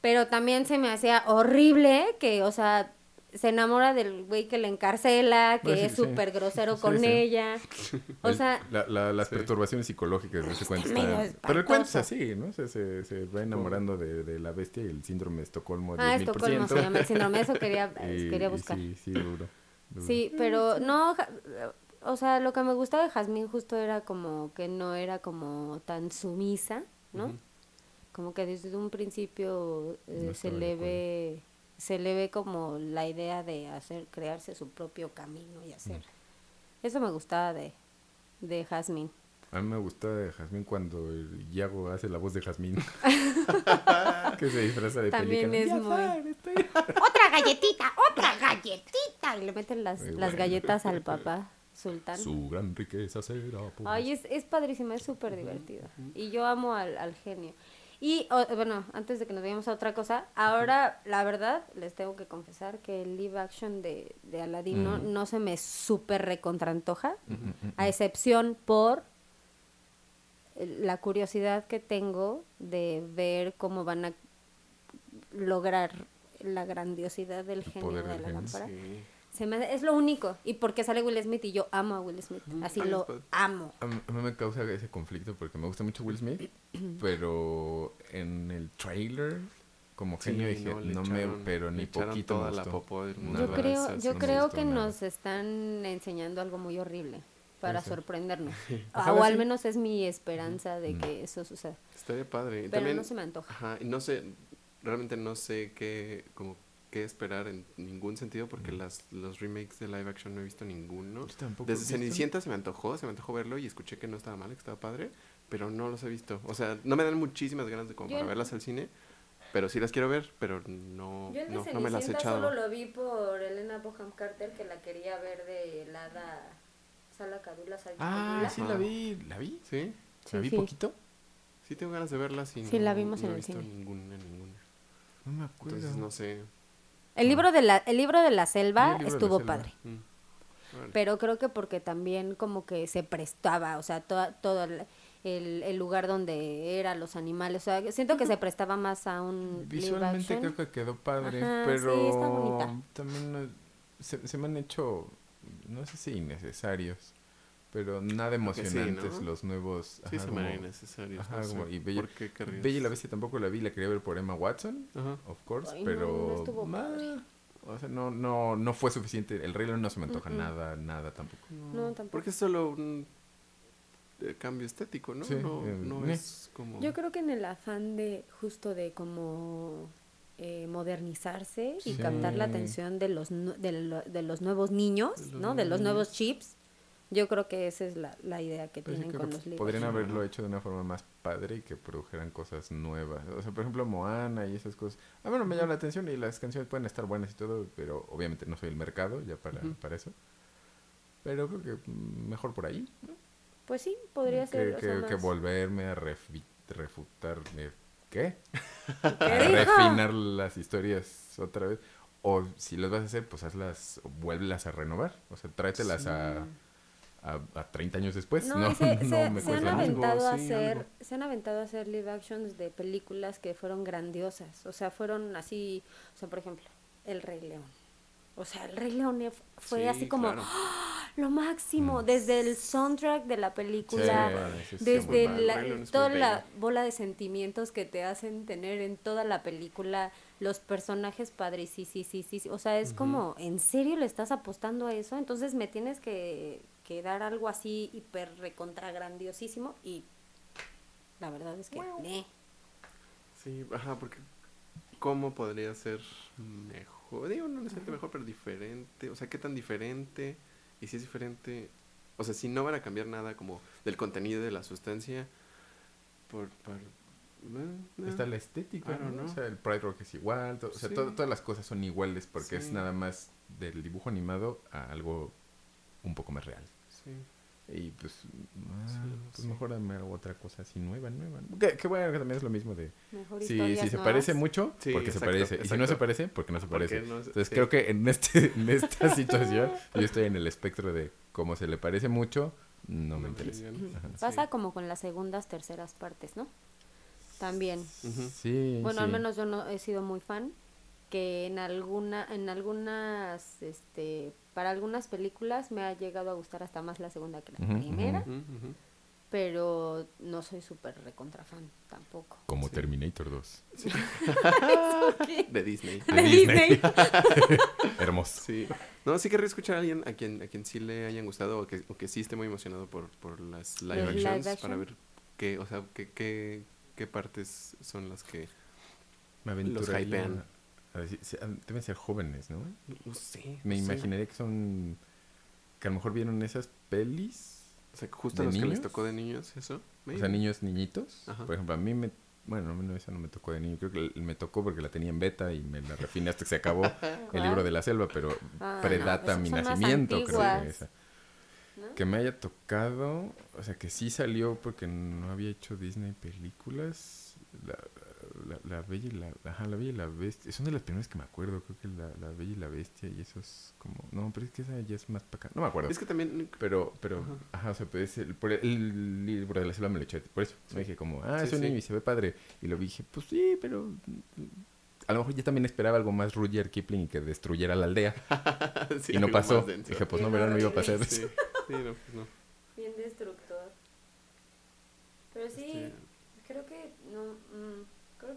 Pero también se me hacía horrible que, o sea, se enamora del güey que le encarcela, que sí, es sí. súper grosero Sí, con sí. ella. O El- sea, la- la- las Sí. perturbaciones psicológicas de ese cuento están- Pero el cuento es así, ¿no? Se, se, se va enamorando de, de la bestia y el síndrome de Estocolmo. ah, 10.000%. Estocolmo se llama el síndrome, eso quería, Y- quería y buscar. Sí, sí, duro. duro. Sí, pero no, o sea, lo que me gustaba de Jazmín justo era como que no era como tan sumisa, ¿no? Como que desde un principio eh, No se le acuerdo. Se le ve como la idea de hacer crearse su propio camino y hacer. Eso me gustaba de de Jazmín. A mí me gusta de Jazmín cuando el Yago hace la voz de Jazmín. que se disfraza de También pelícano. es muy- estoy- Otra galletita, otra galletita y le meten las, las galletas al papá sultán. Su gran riqueza será. Ay, es, es padrísima, es súper divertida. Y yo amo al, al genio. Y bueno, antes de que nos vayamos a otra cosa, ahora la verdad les tengo que confesar que el live action de, de Aladdin no, Mm. no se me súper recontrantoja, Mm, mm, a excepción por la curiosidad que tengo de ver cómo van a lograr la grandiosidad del genio de la lámpara. Sí. Se me hace- es lo único. Y porque sale Will Smith y yo amo a Will Smith. Así Ah, es lo amo. A mí, me causa ese conflicto porque me gusta mucho Will Smith, pero en el trailer como Sí, genio dije, no, no me, echaron- pero le ni poquito toda me la popó del Nada. mundo Yo creo, yo no me creo que nada. nos están enseñando algo muy horrible para sorprendernos. Ojalá o al sí. menos es mi esperanza de Mm. que eso suceda. Estaría padre. Pero también, no se me antoja. Ajá, y no sé, realmente no sé qué, como, qué esperar en ningún sentido porque Mm. las, los remakes de live action no he visto ninguno. Yo tampoco Desde. Cenicienta se me antojó, se me antojó verlo y escuché que no estaba mal, que estaba padre, pero no los he visto. O sea, no me dan muchísimas ganas de como para verlas al cine, pero sí las quiero ver, pero no, Yo el de no, me las he echado. solo lo vi por Elena Boham Carter que la quería ver de helada Sala Cadula Ah, sí la vi, ¿la vi? ¿Sí? Sí, ¿La vi sí. poquito? Sí tengo ganas de verlas y Sí, no, la vimos no en he el visto cine. ninguna, ninguna. No me acuerdo. Entonces no sé. El libro de la el libro de la Sí, selva de la estuvo selva. padre. Mm. Órale. Pero creo que porque también como que se prestaba, o sea, toda, todo el, el, el lugar donde eran los animales, o sea, siento que se prestaba más a un Visualmente creo que quedó padre, Ajá, sí, pero está bonita. también no- se, se me han hecho, no sé si innecesarios, pero nada sí, emocionantes ¿no? los nuevos. Sí, se como me harían necesarios. ajá, no sé. como- y Bella- ¿Por qué querrías? Bella y la Bestia tampoco la vi, la quería ver por Emma Watson, Ajá. of course, Ay, no, pero no estuvo ma, padre. o sea, no, no, no fue suficiente. El Rey León no se me antoja nada, nada tampoco. No, tampoco. Porque es solo un eh, cambio estético, ¿no? Sí, no eh, no eh. es como... Yo creo que en el afán de justo de como eh, modernizarse y Sí. captar la atención de los de, lo- de los nuevos niños, De los ¿no? De los nuevos nuevos chips. Yo creo que esa es la, la idea que Pero sí tienen creo con que los libros. podrían haberlo ¿no? hecho de una forma más padre y que produjeran cosas nuevas. O sea, por ejemplo, Moana y esas cosas. A mí no me llama la atención y las canciones pueden estar buenas y todo, pero obviamente no soy el mercado ya para, Ujú. para eso. Pero creo que mejor por ahí. Pues sí, podría que, ser. o que, sea, que más- volverme a refi- refutar. eh, ¿Qué? ¿Qué a dijo? refinar las historias otra vez. O si las vas a hacer, pues hazlas, vuélvelas a renovar. O sea, tráetelas a, a, a 30 años después. No, No, se, no se- me se han aventado a Algo, hacer, algo. se han aventado a hacer live actions de películas que fueron grandiosas, o sea, fueron así, o sea, por ejemplo, El Rey León. O sea, el Rey León f- fue Sí, así como claro. lo máximo, desde el soundtrack de la película, sí, desde la- toda la bola de sentimientos que te hacen tener en toda la película, los personajes padres, sí, sí, sí, sí, sí. O sea, es como, ¿en serio le estás apostando a eso? Entonces me tienes que, que dar algo así hiper recontra grandiosísimo y la verdad es que... meh. Sí, ajá, porque ¿cómo podría ser mejor? Digo, no necesariamente mejor, pero diferente. O sea, ¿qué tan diferente? Y si es diferente, o sea, si no van a cambiar nada como del contenido de la sustancia, por... por eh, Está eh. la estética, ¿no? O sea, el Pride Rock es igual, o sea, Sí. to- todas las cosas son iguales porque es nada más del dibujo animado a algo un poco más real. Sí. Y pues, ah, Sí, pues sí. mejor dame algo- otra cosa así nueva, nueva. ¿no? Que, que bueno, que también es lo mismo de... Mejor Si, se nuevas. parece mucho, Sí, porque exacto, se parece. Y si no se parece, porque no se parece. no Entonces sí. creo que en, este, en esta situación yo estoy en el espectro de como se le parece mucho, no me interesa. Pasa como con las segundas, terceras partes, ¿no? También. Sí, Bueno, al menos yo no he sido muy fan que en alguna en algunas este para algunas películas me ha llegado a gustar hasta más la segunda que la primera, pero no soy súper recontra fan tampoco. Como Sí. Terminator 2. De Disney. De Disney. Hermoso. Sí. No, sí querría escuchar a alguien a quien, a quien sí le hayan gustado o que, o que sí esté muy emocionado por, por las live ¿Los actions live para ver qué, o sea, qué, qué, qué partes son las que... Me Los hypean. A se- ah, deben ser jóvenes, ¿no? No sé. Me no sé. imaginaría que son... Que a lo mejor vieron esas pelis. O sea, justo ¿De a los que les tocó de niños, eso. O sea, niños niñitos. Ajá. Por ejemplo, a mí me... Bueno, no, esa no me tocó de niño. Creo que me tocó porque la tenía en beta y me la refiné hasta que se acabó el libro de la selva, pero Ah, predata no, mi nacimiento, creo que esa. ¿no? Que me haya tocado, o sea, que sí salió porque no había hecho Disney películas. La, la, la Bella y la, ajá, la Bella y la Bestia. Son de las primeras que me acuerdo, creo que la, la Bella y la Bestia y eso es como... No, pero es que esa ya es más para acá. No me acuerdo. Es que también... Pero, pero, Ajá. ajá, o sea, pues el, por el libro de la selva me lo eché, por eso. Sí. Me dije como, ah, Sí, es un sí. niño y se ve padre. Y lo vi, dije, pues sí, pero... A lo mejor yo también esperaba algo más Rudyard Kipling y que destruyera la aldea. sí, y no pasó. Dije, pues no, verán, no iba a pasar. horrible. Sí, sí, no, pues no. Bien destructor. Pero sí, Este, creo que no mm, creo que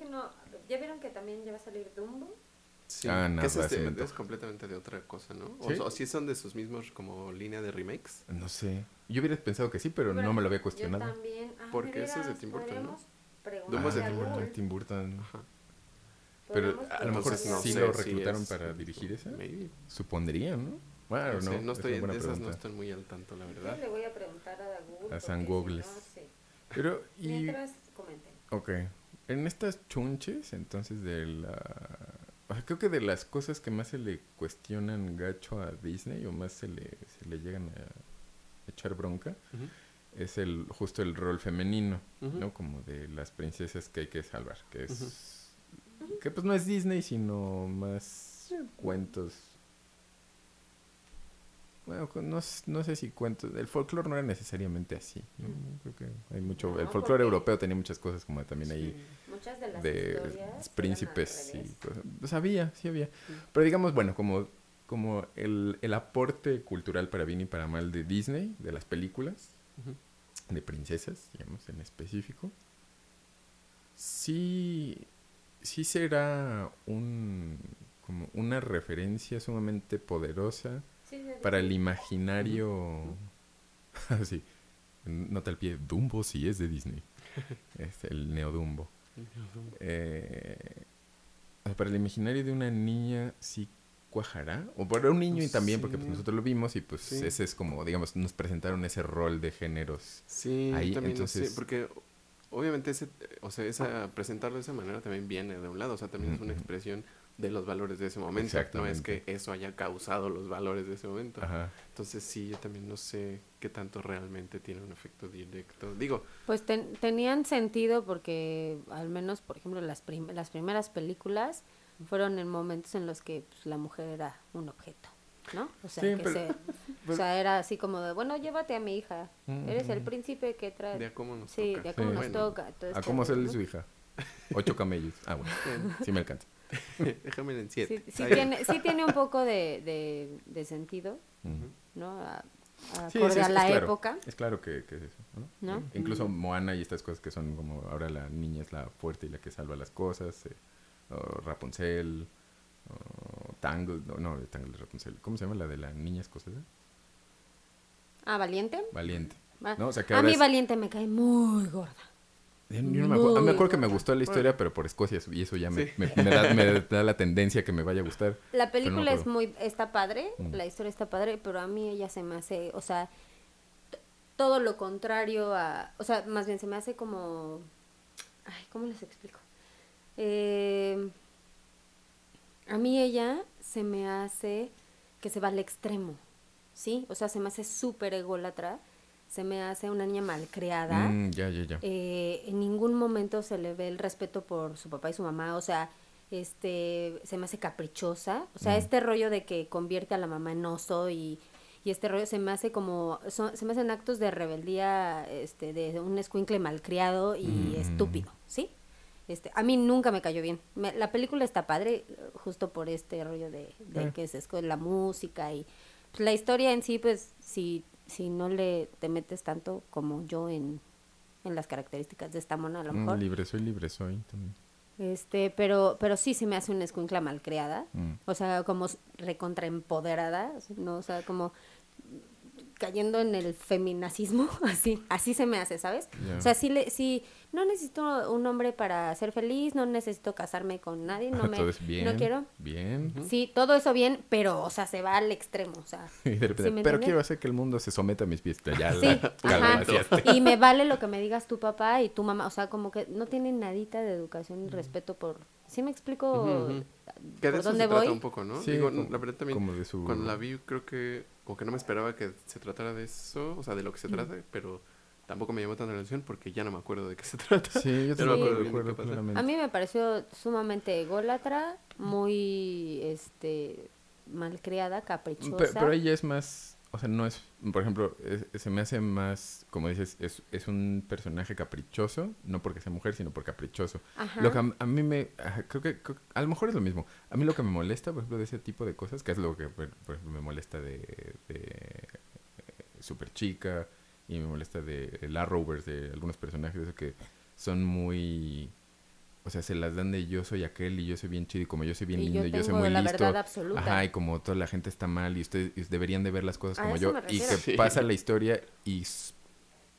no. ¿Ya vieron que también ya va a salir Dumbo? Sí, Ah, nada, ese es, antoja. es completamente de otra cosa, ¿no? O, ¿Sí? o si son de sus mismos como línea de remakes. No sé. Yo hubiera pensado que sí, pero Bueno, no me lo había Yo cuestionado. también. Ah, Porque ese es de Tim Burton, ¿no? Dumbo es de Tim Google. Burton. Tim Burton. Ajá. Pero a lo mejor no sí sé lo si reclutaron es- para dirigir esa. Maybe. Supondría, ¿no? Bueno, no, no, sé, no es estoy, buena de esas no pregunta. estoy muy al tanto, la Yo verdad. le voy a preguntar a Google. A San porque si no, sí. Pero, y... Mientras comenten. Ok. En estas chunches, entonces, de la... Creo que de las cosas que más se le cuestionan gacho a Disney o más se le, se le llegan a echar bronca es el justo el rol femenino. ¿no? Como de las princesas que hay que salvar, que es... Que pues no es Disney, sino más cuentos... Bueno, no, no sé si cuentos... El folclore no era necesariamente así, ¿no? Creo que hay mucho... el folclore porque- europeo tenía muchas cosas como también ahí Sí. Muchas de las de príncipes y cosas. Pues había, sí había. Pero digamos, bueno, como, como el, el aporte cultural para bien y para mal de Disney, de las películas, de princesas, digamos, en específico, sí, sí será un, como una referencia sumamente poderosa Sí, sí, sí, para el imaginario... Así, nota al pie, Dumbo sí es de Disney. Es el Neodumbo. Eh, sea, para el imaginario de una niña sí cuajará. O para un niño y también, porque pues, nosotros lo vimos y pues Sí. ese es como, digamos, nos presentaron ese rol de géneros. Sí, Ahí, también no sé, entonces- porque obviamente ese, o sea, esa, presentarlo de esa manera también viene de un lado, o sea, también es una expresión de los valores de ese momento, no es que eso haya causado los valores de ese momento. Ajá. Entonces sí, yo también no sé qué tanto realmente tiene un efecto directo. Digo, Pues ten- tenían sentido porque al menos, por ejemplo, las, prim- las primeras películas fueron en momentos en los que pues, la mujer era un objeto, ¿no? O sea, Sí, que pero- se- pero- o sea, era así como de, bueno, llévate a mi hija, eres el Ujú. príncipe que trae... de a cómo nos Sí, toca. de a cómo Sí. nos Bueno, toca. todo ¿A este cómo hacerle ¿no? su hija? Ocho camellos. Ah, bueno. Bueno, Sí me alcanza. Déjame en 7. Sí, sí tiene, sí tiene un poco de, de, de sentido. ¿no? A- Sí, acorde a la claro. época. Es claro que, que es eso, ¿no? ¿No? Incluso Moana y estas cosas que son como ahora la niña es la fuerte y la que salva las cosas, eh, o Rapunzel, o Tangle, no, no, Tangle es Rapunzel. ¿Cómo se llama la de la niña escocesa? Ah, ¿Valiente? Valiente. Va- No, o sea que a mí es- Valiente me cae muy gorda. Yo no me, acuerdo, me acuerdo que me gustó la historia, pero por Escocia, y eso ya me, Sí. me- me da, me da la tendencia que me vaya a gustar. La no película es muy, está padre, Mm. la historia está padre, pero a mí ella se me hace, o sea, todo lo contrario a, o sea, más bien se me hace como, ay, ¿cómo les explico? Eh, a mí ella se me hace que se va al extremo, ¿sí? O sea, se me hace súper ególatra, se me hace una niña malcriada. Mm, ya, ya, ya. Eh, en ningún momento se le ve el respeto por su papá y su mamá, o sea, este, se me hace caprichosa, o sea, Mm. este rollo de que convierte a la mamá en oso y, y este rollo se me hace como, son- se me hacen actos de rebeldía, este, de un escuincle malcriado y Mm. estúpido, ¿sí? Este, a mí nunca me cayó bien. Me- la película está padre, justo por este rollo de, de Eh. que se la música y pues, la historia en sí, pues, si, si no le te metes tanto como yo en, en las características de esta mona, a lo Mm, mejor. libre soy, libre soy también. Este, pero, pero sí se me hace una escuincla malcriada. Mm. O sea, como recontraempoderada, ¿no? O sea, como cayendo en el feminacismo, así, así se me hace, ¿sabes? O sea, sí, le, sí, no necesito un hombre para ser feliz, no necesito casarme con nadie, no me, Todo es bien. no quiero. Bien. Sí, todo eso bien, pero, o sea, se va al extremo, o sea. Y de repente, ¿Sí me pero quiero hacer que el mundo se someta a mis pies. Ya Sí, la. Y me vale lo que me digas tu papá y tu mamá, o sea, como que no tienen nadita de educación y respeto por... ¿Sí me explico. Que de eso dónde se voy? trata un poco, ¿no? Sí, Digo, como- la verdad también, como de su- cuando la vi, creo que, como que no me esperaba que se tratara de eso, o sea, de lo que se trata, pero tampoco me llamó tanta la atención porque ya no me acuerdo de qué se trata. Sí, yo Ya no me tampoco acuerdo claramente. A mí me pareció sumamente ególatra, muy, este, malcriada, caprichosa. Pero, pero ella es más, o sea, no es, por ejemplo, es- se me hace más, como dices, es, es un personaje caprichoso, no porque sea mujer, sino por caprichoso. Ajá. Lo que a, a mí me, creo que, creo- a lo mejor es lo mismo. A mí lo que me molesta, por ejemplo, de ese tipo de cosas, que es lo que, por, por ejemplo, me molesta de, de Super Chica y me molesta de la Rovers, de algunos personajes, eso que son muy... O sea, se las dan de yo soy aquel y yo soy bien chido y como yo soy bien Y lindo yo y yo soy muy la listo. verdad absoluta. Ajá, y como toda la gente está mal y ustedes y deberían de ver las cosas A como eso yo. me Y que. Sí. pasa la historia y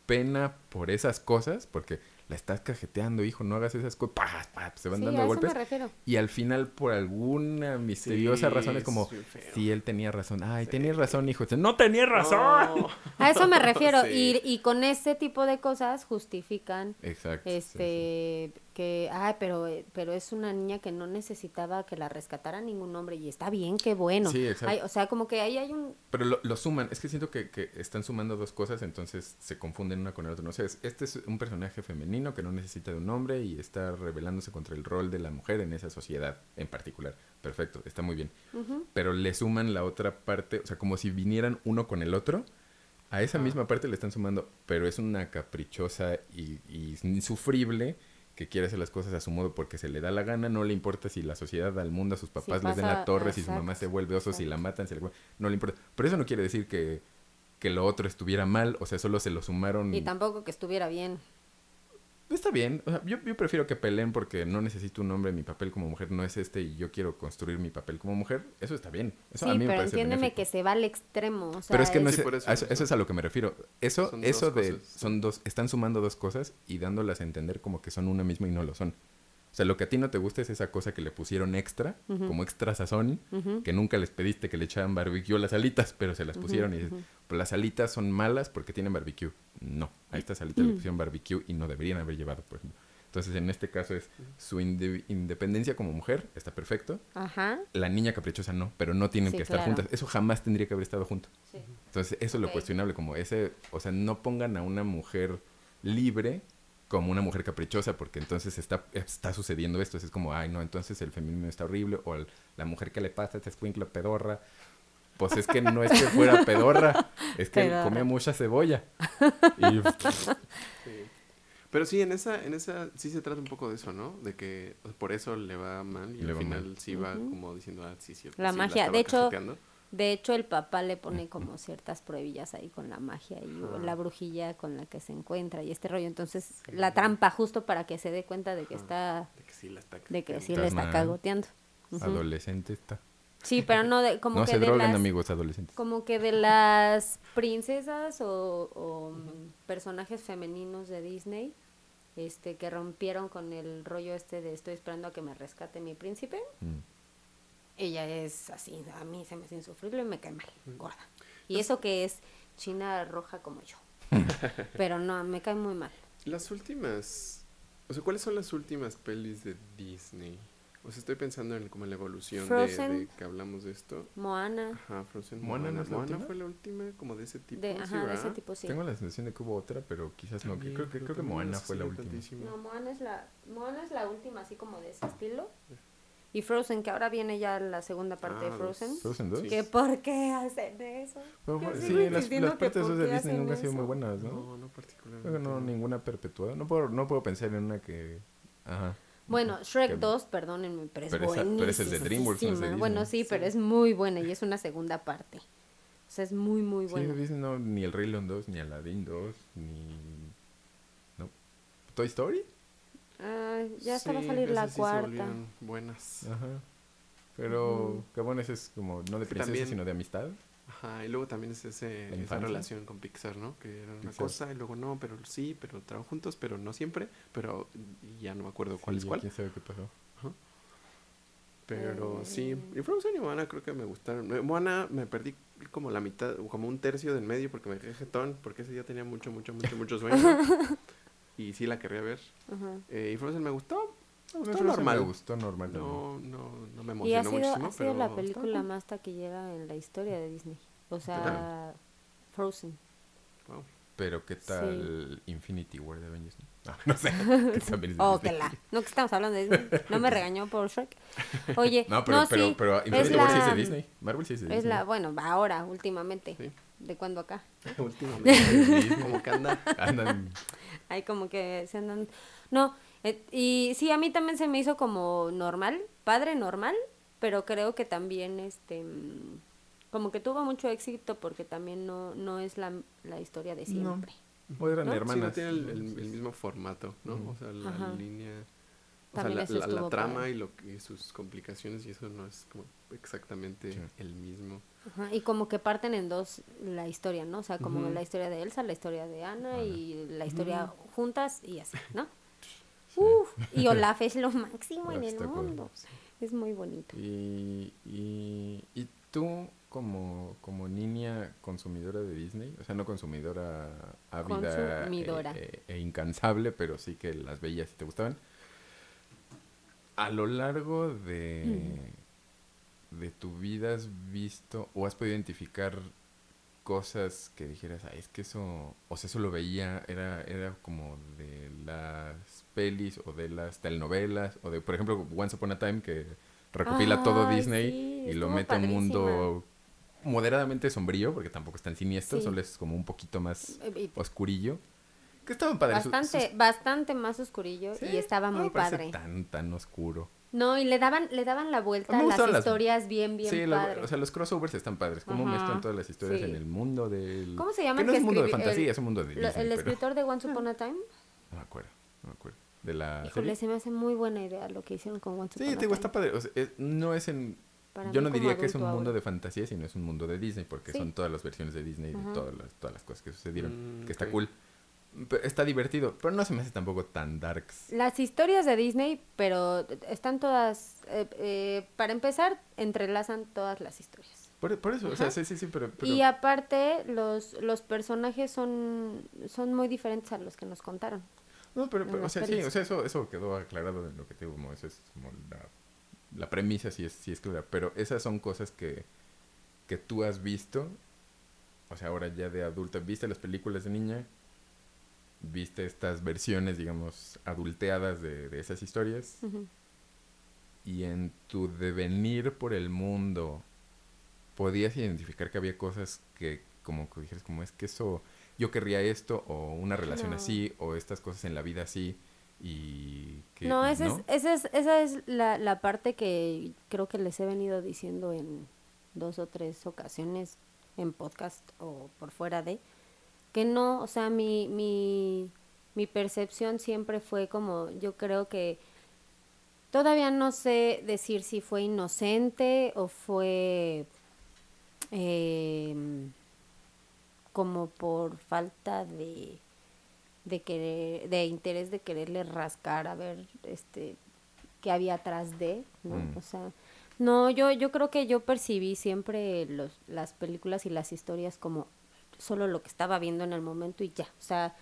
pena por esas cosas, porque la estás cajeteando, hijo, no hagas esas cosas. Pa, pa, Se van sí, dando a eso golpes. me refiero. Y al final, por alguna misteriosa Sí, razón, es como, sí, él tenía razón. Ay, tenías razón, hijo. No tenías razón. No. A eso me refiero. Sí. y, y con ese tipo de cosas justifican Exacto. sí, sí. este que ay pero eh, pero es una niña que no necesitaba que la rescatara ningún hombre y está bien qué bueno Sí, exacto. O sea como que ahí hay un Pero lo, lo suman, es que siento que, que están sumando dos cosas, entonces se confunden una con el otro. No sé, es- este es un personaje femenino que no necesita de un hombre y está rebelándose contra el rol de la mujer en esa sociedad en particular. Perfecto, está muy bien. Pero le suman la otra parte, o sea, como si vinieran uno con el otro. A esa misma parte le están sumando, pero es una caprichosa y, y insufrible que quiere hacer las cosas a su modo porque se le da la gana, no le importa si la sociedad, al mundo, a sus papás les den la torre, si su mamá se vuelve oso, si la matan, si la... no le importa. Pero eso no quiere decir que, que lo otro estuviera mal, o sea, solo se lo sumaron. y tampoco que estuviera bien Está bien, o sea, yo, yo prefiero que peleen porque no necesito un hombre, mi papel como mujer no es este y yo quiero construir mi papel como mujer, eso está bien. Eso a sí mí me pero parece entiéndeme benéfico. que se va al extremo o sea, Pero es que no Sí, es, por eso, a es a lo que me refiero. Eso, Son eso dos de cosas. son dos, están sumando dos cosas y dándolas a entender como que son una misma y no lo son. O sea, lo que a ti no te gusta es esa cosa que le pusieron extra, como extra sazón, que nunca les pediste que le echaran barbecue a las alitas, pero se las pusieron y dices, pues las alitas son malas porque tienen barbecue. No, a estas alitas le pusieron barbecue y no deberían haber llevado, por ejemplo. Entonces, en este caso es su inde- independencia como mujer, está perfecto. ajá La niña caprichosa no, pero no tienen Sí, que estar claro. juntas. Eso jamás tendría que haber estado junto. sí. Entonces, eso es lo cuestionable, como ese, o sea, no pongan a una mujer libre como una mujer caprichosa, porque entonces está, está sucediendo esto. Es como, ay, no, entonces el feminismo está horrible, o el- la mujer que le pasa esta escuincla pedorra. Pues es que no es que fuera pedorra, es que Pedorra. come mucha cebolla. Y, Sí. Pero sí, en esa, en esa sí se trata un poco de eso, ¿no? De que por eso le va mal y Le al final mal. sí va como diciendo, ah, sí, cierto. La sí, magia. estaba De hecho, cajeteando. De hecho, el papá le pone como ciertas pruebillas ahí con la magia y Ajá. la brujilla con la que se encuentra y este rollo. Entonces, Sí. la trampa justo para que se dé cuenta de que Ajá. está, De que sí la está de que sí le está cagoteando. Adolescente está. Sí, pero no de, como no que se de droguen, las, amigos adolescentes. como que de las princesas o, o, mm, personajes femeninos de Disney, este, que rompieron con el rollo este de estoy esperando a que me rescate mi príncipe. Mm. Ella es así, a mí se me hace insufrible y me cae mal, gorda. Y eso que es china roja como yo. Pero no, me cae muy mal. Las últimas. O sea, ¿cuáles son las últimas pelis de Disney? O sea, estoy pensando en como la evolución de, Frozen. de que hablamos de esto. Moana, Ajá, Frozen. ¿Moana no es la Moana fue la última, como de ese tipo. de, ¿sí, ajá, de ese verdad? tipo sí. Tengo la sensación de que hubo otra, pero quizás no. También, creo que, creo que Moana fue la última. tantísimo. No, Moana es la, Moana es la última así como de ese estilo. Y Frozen, que ahora viene ya la segunda parte Ah, de Frozen. ¿Frozen 2? Sí. ¿Que por qué hacen eso? Pero, Yo sí, sigo las, las partes de Disney nunca han sido muy buenas, ¿no? No, no particularmente. Creo que no, ninguna perpetuada. No puedo, no puedo pensar en una que... Ajá. Bueno, Shrek Que- 2, perdónenme, pero es Pero esa- pero es de DreamWorks, no es de buenísima. Bueno, Disney. sí, pero Sí. es muy buena y es una segunda parte. O sea, es muy, muy Sí, buena. de Disney no, ni el Rey León 2, ni Aladdin 2, ni... No. ¿Toy Story? Ah, ya está va a salir la sí se cuarta. volvieron buenas. Ajá. Pero, qué bueno, ese es como, no de princesa, también- sino de amistad. Ajá, y luego también es ese, esa relación con Pixar, ¿no? Que era una Pixar. cosa y luego no, pero sí, pero trabajan juntos, pero no siempre, pero y ya no me acuerdo cuál Sí, es cuál. ¿Quién sabe qué pasó? Pero Eh. sí, y Frozen y Moana creo que me gustaron. Eh, Moana me perdí como la mitad, como un tercio del medio porque me quedé jetón, porque ese día tenía mucho, mucho, mucho, mucho sueño. y sí la querría ver. Ajá. Eh, y Frozen me gustó. Mí Gustó normal. Me gustó normal. No, no, no me Y ha emocionó sido, muchísimo, ha sido pero la película más taquillera en la historia de Disney. O sea, Frozen. Wow. Pero qué Sí. tal Infinity War de Avengers? No, no sé. que es Oh, que la. No, que estamos hablando de Disney. No me regañó por Shrek. Oye, No, pero, pero, sí, pero Infinity es War sí es de la- Disney. Marvel sí es de Es Disney. la, bueno, ahora, últimamente. Sí. ¿De cuándo acá? Últimamente. Como que anda. Andan Hay como que se andan... No, eh, y sí, a mí también se me hizo como normal, padre normal, pero creo que también, este, mm, como que tuvo mucho éxito porque también no, no es la, la historia de No. siempre. O eran ¿No? Sí, hermanas. no tiene el, el- Entonces, el mismo formato, ¿no? O sea, la Ajá. línea... O sea, la, la- trama y, lo, que- y sus complicaciones y eso no es como exactamente Sí. el mismo. Ajá, y como que parten en dos la historia, ¿no? O sea, como la historia de Elsa, la historia de Ana y la historia juntas y así, ¿no? Sí. Uf, y Olaf es lo máximo en el cool. mundo. Es muy bonito. Y, y, y tú, como, como niña consumidora de Disney, o sea, no consumidora ávida Consumidora. E, e- e incansable, pero sí que las veías y te gustaban, a lo largo de, de tu vida has visto o has podido identificar cosas que dijeras, "Ay, es que eso, o sea, eso lo veía, era, era como de las pelis o de las telenovelas, o de, por ejemplo, Once Upon a Time, que recopila todo Ay, Disney sí, y lo mete a un mundo moderadamente sombrío, porque tampoco es tan siniestro, Sí. solo es como un poquito más Eh, oscurillo. Que estaban padres. Bastante, sus- bastante más oscurillo Sí, y estaba no muy me parece padre. tan, tan oscuro. No, y le daban, le daban la vuelta A las historias bien, bien sí, lo- padre. o sea, los crossovers están padres. Cómo Ajá, mezclan todas las historias sí. en el mundo del... ¿Cómo se llama Que el no que es un mundo de fantasía, el- es un mundo de Lo- Disney, el pero... escritor de Once Upon a Time. No me acuerdo, no me acuerdo. De la Híjole, serie. se me hace muy buena idea lo que hicieron con Once Sí, Upon a digo, Time. está padre. O sea, es- no es en... Para Yo no diría que es un adulto mundo ahora. de fantasía, sino es un mundo de Disney, porque Sí. son todas las versiones de Disney de Ajá. todas las, todas las cosas que sucedieron. Mm, que está ok. cool. Está divertido, pero no se me hace tampoco tan darks. Las historias de Disney, pero están todas, eh, eh, para empezar, entrelazan todas las historias. Por, por eso, o sea, Ajá. sí, sí, sí, pero... pero- Y aparte, los, los personajes son, son muy diferentes a los que nos contaron. No, pero, pero, o sea, sí, o sea, eso, eso quedó aclarado en lo que te digo, como eso es como la, la premisa, sí es, sí es clara, pero esas son cosas que, que tú has visto, o sea, ahora ya de adulta, viste las películas de niña, viste estas versiones, digamos, adulteadas de, de esas historias, y en tu devenir por el mundo, podías identificar que había cosas que, como que dijeras, como es que eso, yo querría esto, o una relación No. así, o estas cosas en la vida así, y que... No, esa es, esa es, esa es la, la parte que creo que les he venido diciendo en dos o tres ocasiones en podcast o por fuera de, que no, o sea, mi, mi, mi percepción siempre fue como, yo creo que todavía no sé decir si fue inocente o fue em, como por falta de de querer, de interés de quererle rascar a ver este qué había atrás de, ¿no? Mm. O sea, no, yo, yo creo que yo percibí siempre los, las películas y las historias como solo lo que estaba viendo en el momento y ya. O sea,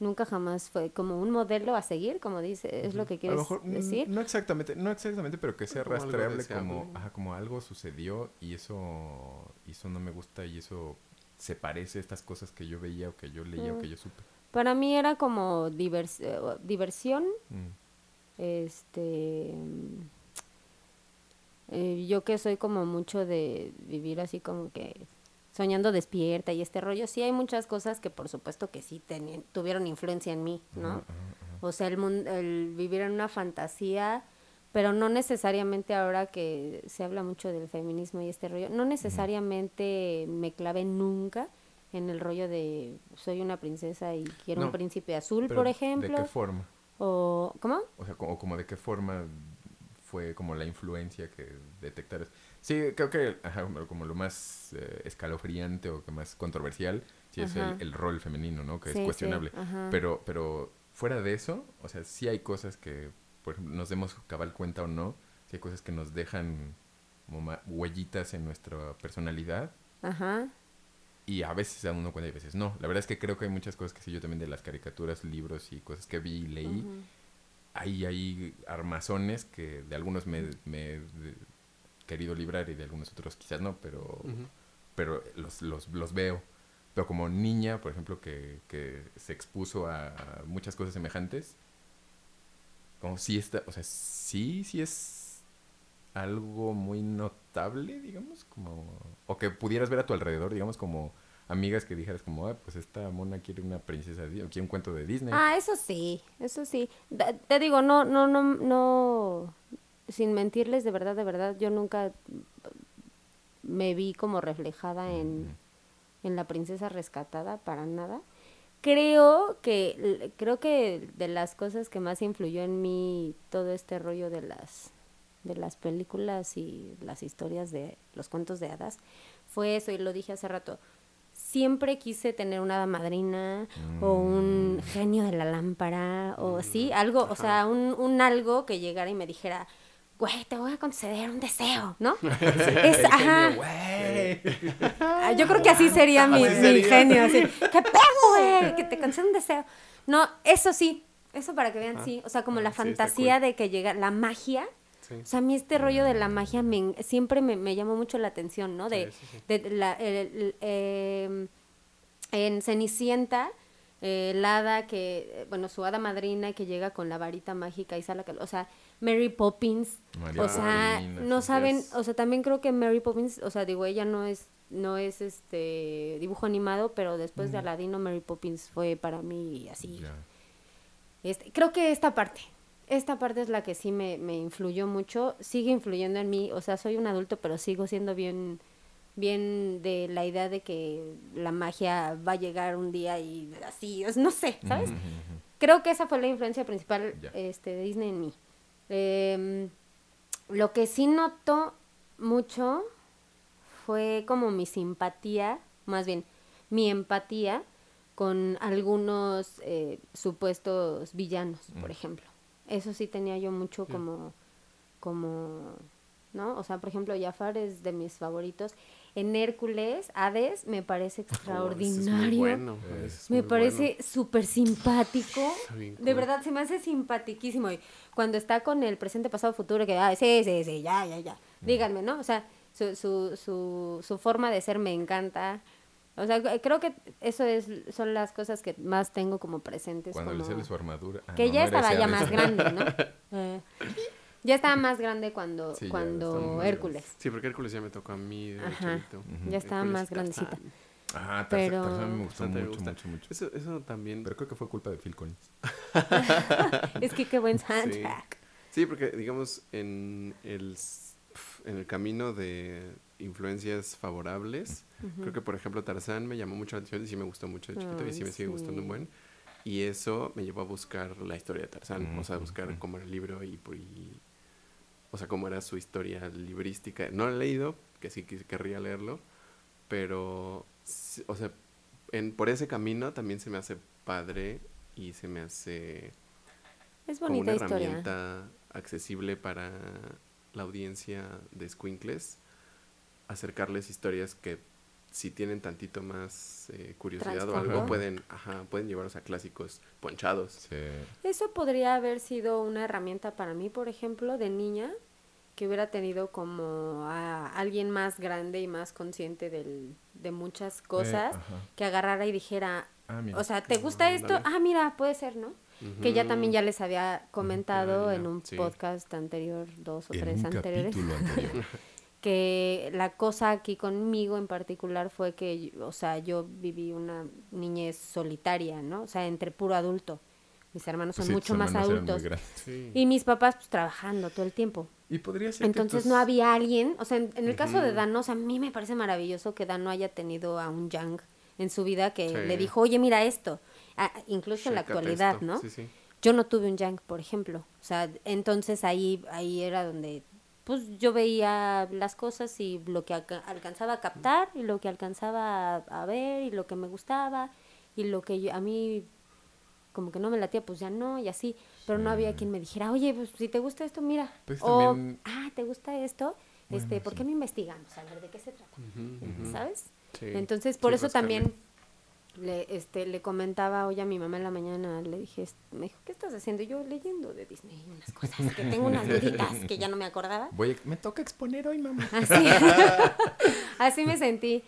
nunca jamás fue como un modelo a seguir, como dice, es lo que A lo quieres mejor, mm, decir. no exactamente, no exactamente, pero que sea Como rastreable como, ajá, como algo sucedió y eso, y eso no me gusta y eso se parece a estas cosas que yo veía o que yo leía o Mm. que yo supe. Para mí era como divers- eh, diversión, Mm. este eh, yo que soy como mucho de vivir así como que soñando despierta y este rollo, sí hay muchas cosas que por supuesto que sí tenían, tuvieron influencia en mí, ¿no? O sea, el, mun- el vivir en una fantasía, pero no necesariamente ahora que se habla mucho del feminismo y este rollo, no necesariamente me clavé nunca en el rollo de soy una princesa y quiero un príncipe azul, por ¿De ejemplo, qué forma? o ¿cómo? O sea, como, como de qué forma fue como la influencia que detectaras. Sí, creo que ajá, como- lo más eh, escalofriante o que más controversial, sí es el, el rol femenino, ¿no? Que Sí, es cuestionable. Pero, pero fuera de eso, o sea, sí hay cosas que, por ejemplo, nos demos cabal cuenta o no, sí hay cosas que nos dejan como huellitas en nuestra personalidad Ajá. y a veces se da uno cuenta y a veces no. La verdad es que creo que hay muchas cosas que sí yo también de las caricaturas, libros y cosas que vi y leí, ujú. hay, hay armazones que de algunos me, querido librar y de algunos otros quizás no, pero, Ujú. pero los, los, los veo. Pero como niña, por ejemplo, que, que se expuso a, muchas cosas semejantes, como sí está, o sea, sí, sí es algo muy notable, digamos, como, o que pudieras ver a tu alrededor, digamos, como amigas que dijeras como, ah, pues esta mona quiere una princesa, quiere un cuento de Disney. Ah, eso sí, eso sí. Te digo, no, no, no, no, sin mentirles, de verdad, de verdad, yo nunca me vi como reflejada en, en la princesa rescatada para nada. Creo que, creo que de las cosas que más influyó en mí todo este rollo de las, de las películas y las historias de los cuentos de hadas fue eso, y lo dije hace rato. Siempre quise tener una hada madrina o un Mm. genio de la lámpara o sí, Mm, algo, o sea, un, un algo que llegara y me dijera, güey, te voy a conceder un deseo, ¿no? es, El ajá. genio, güey. Ah, Yo creo que así sería mi, Así mi genio, así. ¡Qué perro, güey! Que te conceda un deseo. No, eso sí, eso para que vean, Ah, sí. O sea, como ah, la sí, fantasía cool. de que llega la magia. Sí. O sea, a mí este rollo de la magia me, siempre me, me llamó mucho la atención, ¿no? De, de la, el- el- em, en Cenicienta, eh, el hada que, eh, bueno, su hada madrina que llega con la varita mágica y sale, o sea, Mary Poppins, María o sea, no saben, o sea, también creo que Mary Poppins, o sea, digo, ella no es, no es este dibujo animado, pero después de Aladino, Mary Poppins fue para mí así. Este, creo que esta parte, esta parte es la que sí me, me influyó mucho, sigue influyendo en mí, o sea, soy un adulto, pero sigo siendo bien, bien de la idea de que la magia va a llegar un día y así, no sé, ¿sabes? Creo que esa fue la influencia principal este, de Disney en mí. Em, lo que sí noto mucho fue como mi simpatía, más bien mi empatía con algunos eh, supuestos villanos, por ejemplo. Eso sí tenía yo mucho como, como, ¿no? O sea, por ejemplo, Jafar es de mis favoritos. En Hércules, Hades, me parece Oh, ese es muy extraordinario. bueno, es Me muy parece súper simpático. De verdad, se me hace simpatiquísimo. Y cuando está con el presente, pasado, futuro, que, ah, sí, sí, sí, ya, ya, ya. Díganme, ¿no? O sea, su, su, su, su forma de ser me encanta. O sea, creo que eso es, son las cosas que más tengo como presentes. Cuando le sale su armadura. Ah, que no, ya no estaba ya más grande, ¿no? Eh, ya estaba más grande cuando, Sí, cuando Hércules. Sí, porque Hércules ya me tocó a mí de Ajá. Ya estaba Hércules más grandecita. Tarzán. Ah, Tarzán, Pero- Tarzán me gustó mucho, gusta. mucho, mucho. Eso, eso también. Pero creo que fue culpa de Phil Collins. Es que qué buen soundtrack. Sí, porque digamos en el, en el camino de influencias favorables, creo que por ejemplo Tarzán me llamó mucho la atención y sí me gustó mucho de chiquito y sí me sigue gustando un buen. Y eso me llevó a buscar la historia de Tarzán, o sea, a buscar era el libro y- o sea, cómo era su historia librística. No lo he leído, que sí quis- querría leerlo, pero, o sea, en, por ese camino también se me hace padre y se me hace Es como una historia. herramienta accesible para la audiencia de Squinkles, acercarles historias que si tienen tantito más eh, curiosidad o algo, pueden, ajá, pueden llevarlos a clásicos ponchados. Sí. Eso podría haber sido una herramienta para mí, por ejemplo, de niña, que hubiera tenido como a alguien más grande y más consciente del, de muchas cosas, Eh, ajá. que agarrara y dijera, Ah, mira. o sea, ¿te gusta esto? Ah, mira, puede ser, ¿no? Que ya también ya les había comentado ya, en un sí. podcast anterior, dos o en tres un anteriores, anterior. que la cosa aquí conmigo en particular fue que, o sea, yo viví una niñez solitaria, ¿no? O sea, entre puro adulto. Mis hermanos son Pues sí, mucho más adultos. Sí. Y mis papás, pues, trabajando todo el tiempo. Y podría ser que Entonces tus- no había alguien, o sea, en, en el caso de Ujú. Dan, o sea, a mí me parece maravilloso que Dan no haya tenido a un Yang en su vida que Sí. le dijo, oye, mira esto. Ah, incluso en la actualidad, esto. ¿no? Sí, sí. Yo no tuve un Yang, por ejemplo. O sea, entonces ahí, ahí era donde, pues yo veía las cosas y lo que alca- alcanzaba a captar y lo que alcanzaba a, a ver y lo que me gustaba y lo que yo- a mí como que no me latía, pues ya no y así. Pero no había quien me dijera, oye, pues si te gusta esto, mira. Pues o, también- ah, ¿te gusta esto? Este, ¿por sí. qué no investigamos? A ver, ¿de qué se trata? ¿Sabes? Sí. Entonces, por eso rascarle. también le, este, le comentaba hoy a mi mamá en la mañana, le dije, me dijo, ¿qué estás haciendo? Y Yo leyendo de Disney unas cosas, que tengo unas duditas que ya no me acordaba. Voy Me toca exponer hoy, mamá. Así, así me sentí.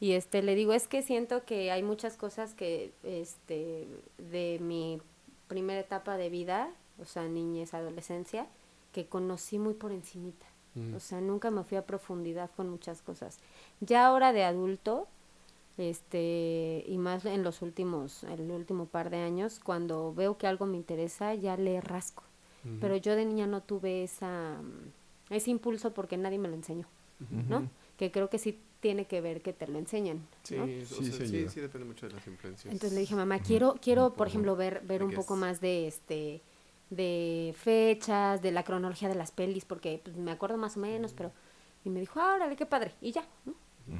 Y este, le digo, es que siento que hay muchas cosas que, este, de mi primera etapa de vida, o sea, niñez, adolescencia, que conocí muy por encimita. Mm. O sea, nunca me fui a profundidad con muchas cosas. Ya ahora de adulto, este, y más en los últimos, el último par de años, cuando veo que algo me interesa, ya le rasco. Pero yo de niña no tuve esa, mm, ese impulso porque nadie me lo enseñó, ¿no? Que creo que sí tiene que ver que te lo enseñan, Sí, ¿no? o Sí, sea, sí sí, depende mucho de las influencias. Entonces le dije, mamá, quiero, quiero, por ejemplo, ver, ver un poco más de este, de fechas, de la cronología de las pelis, porque pues, me acuerdo más o menos, pero, y me dijo, ah, órale, qué padre, y ya, ¿no?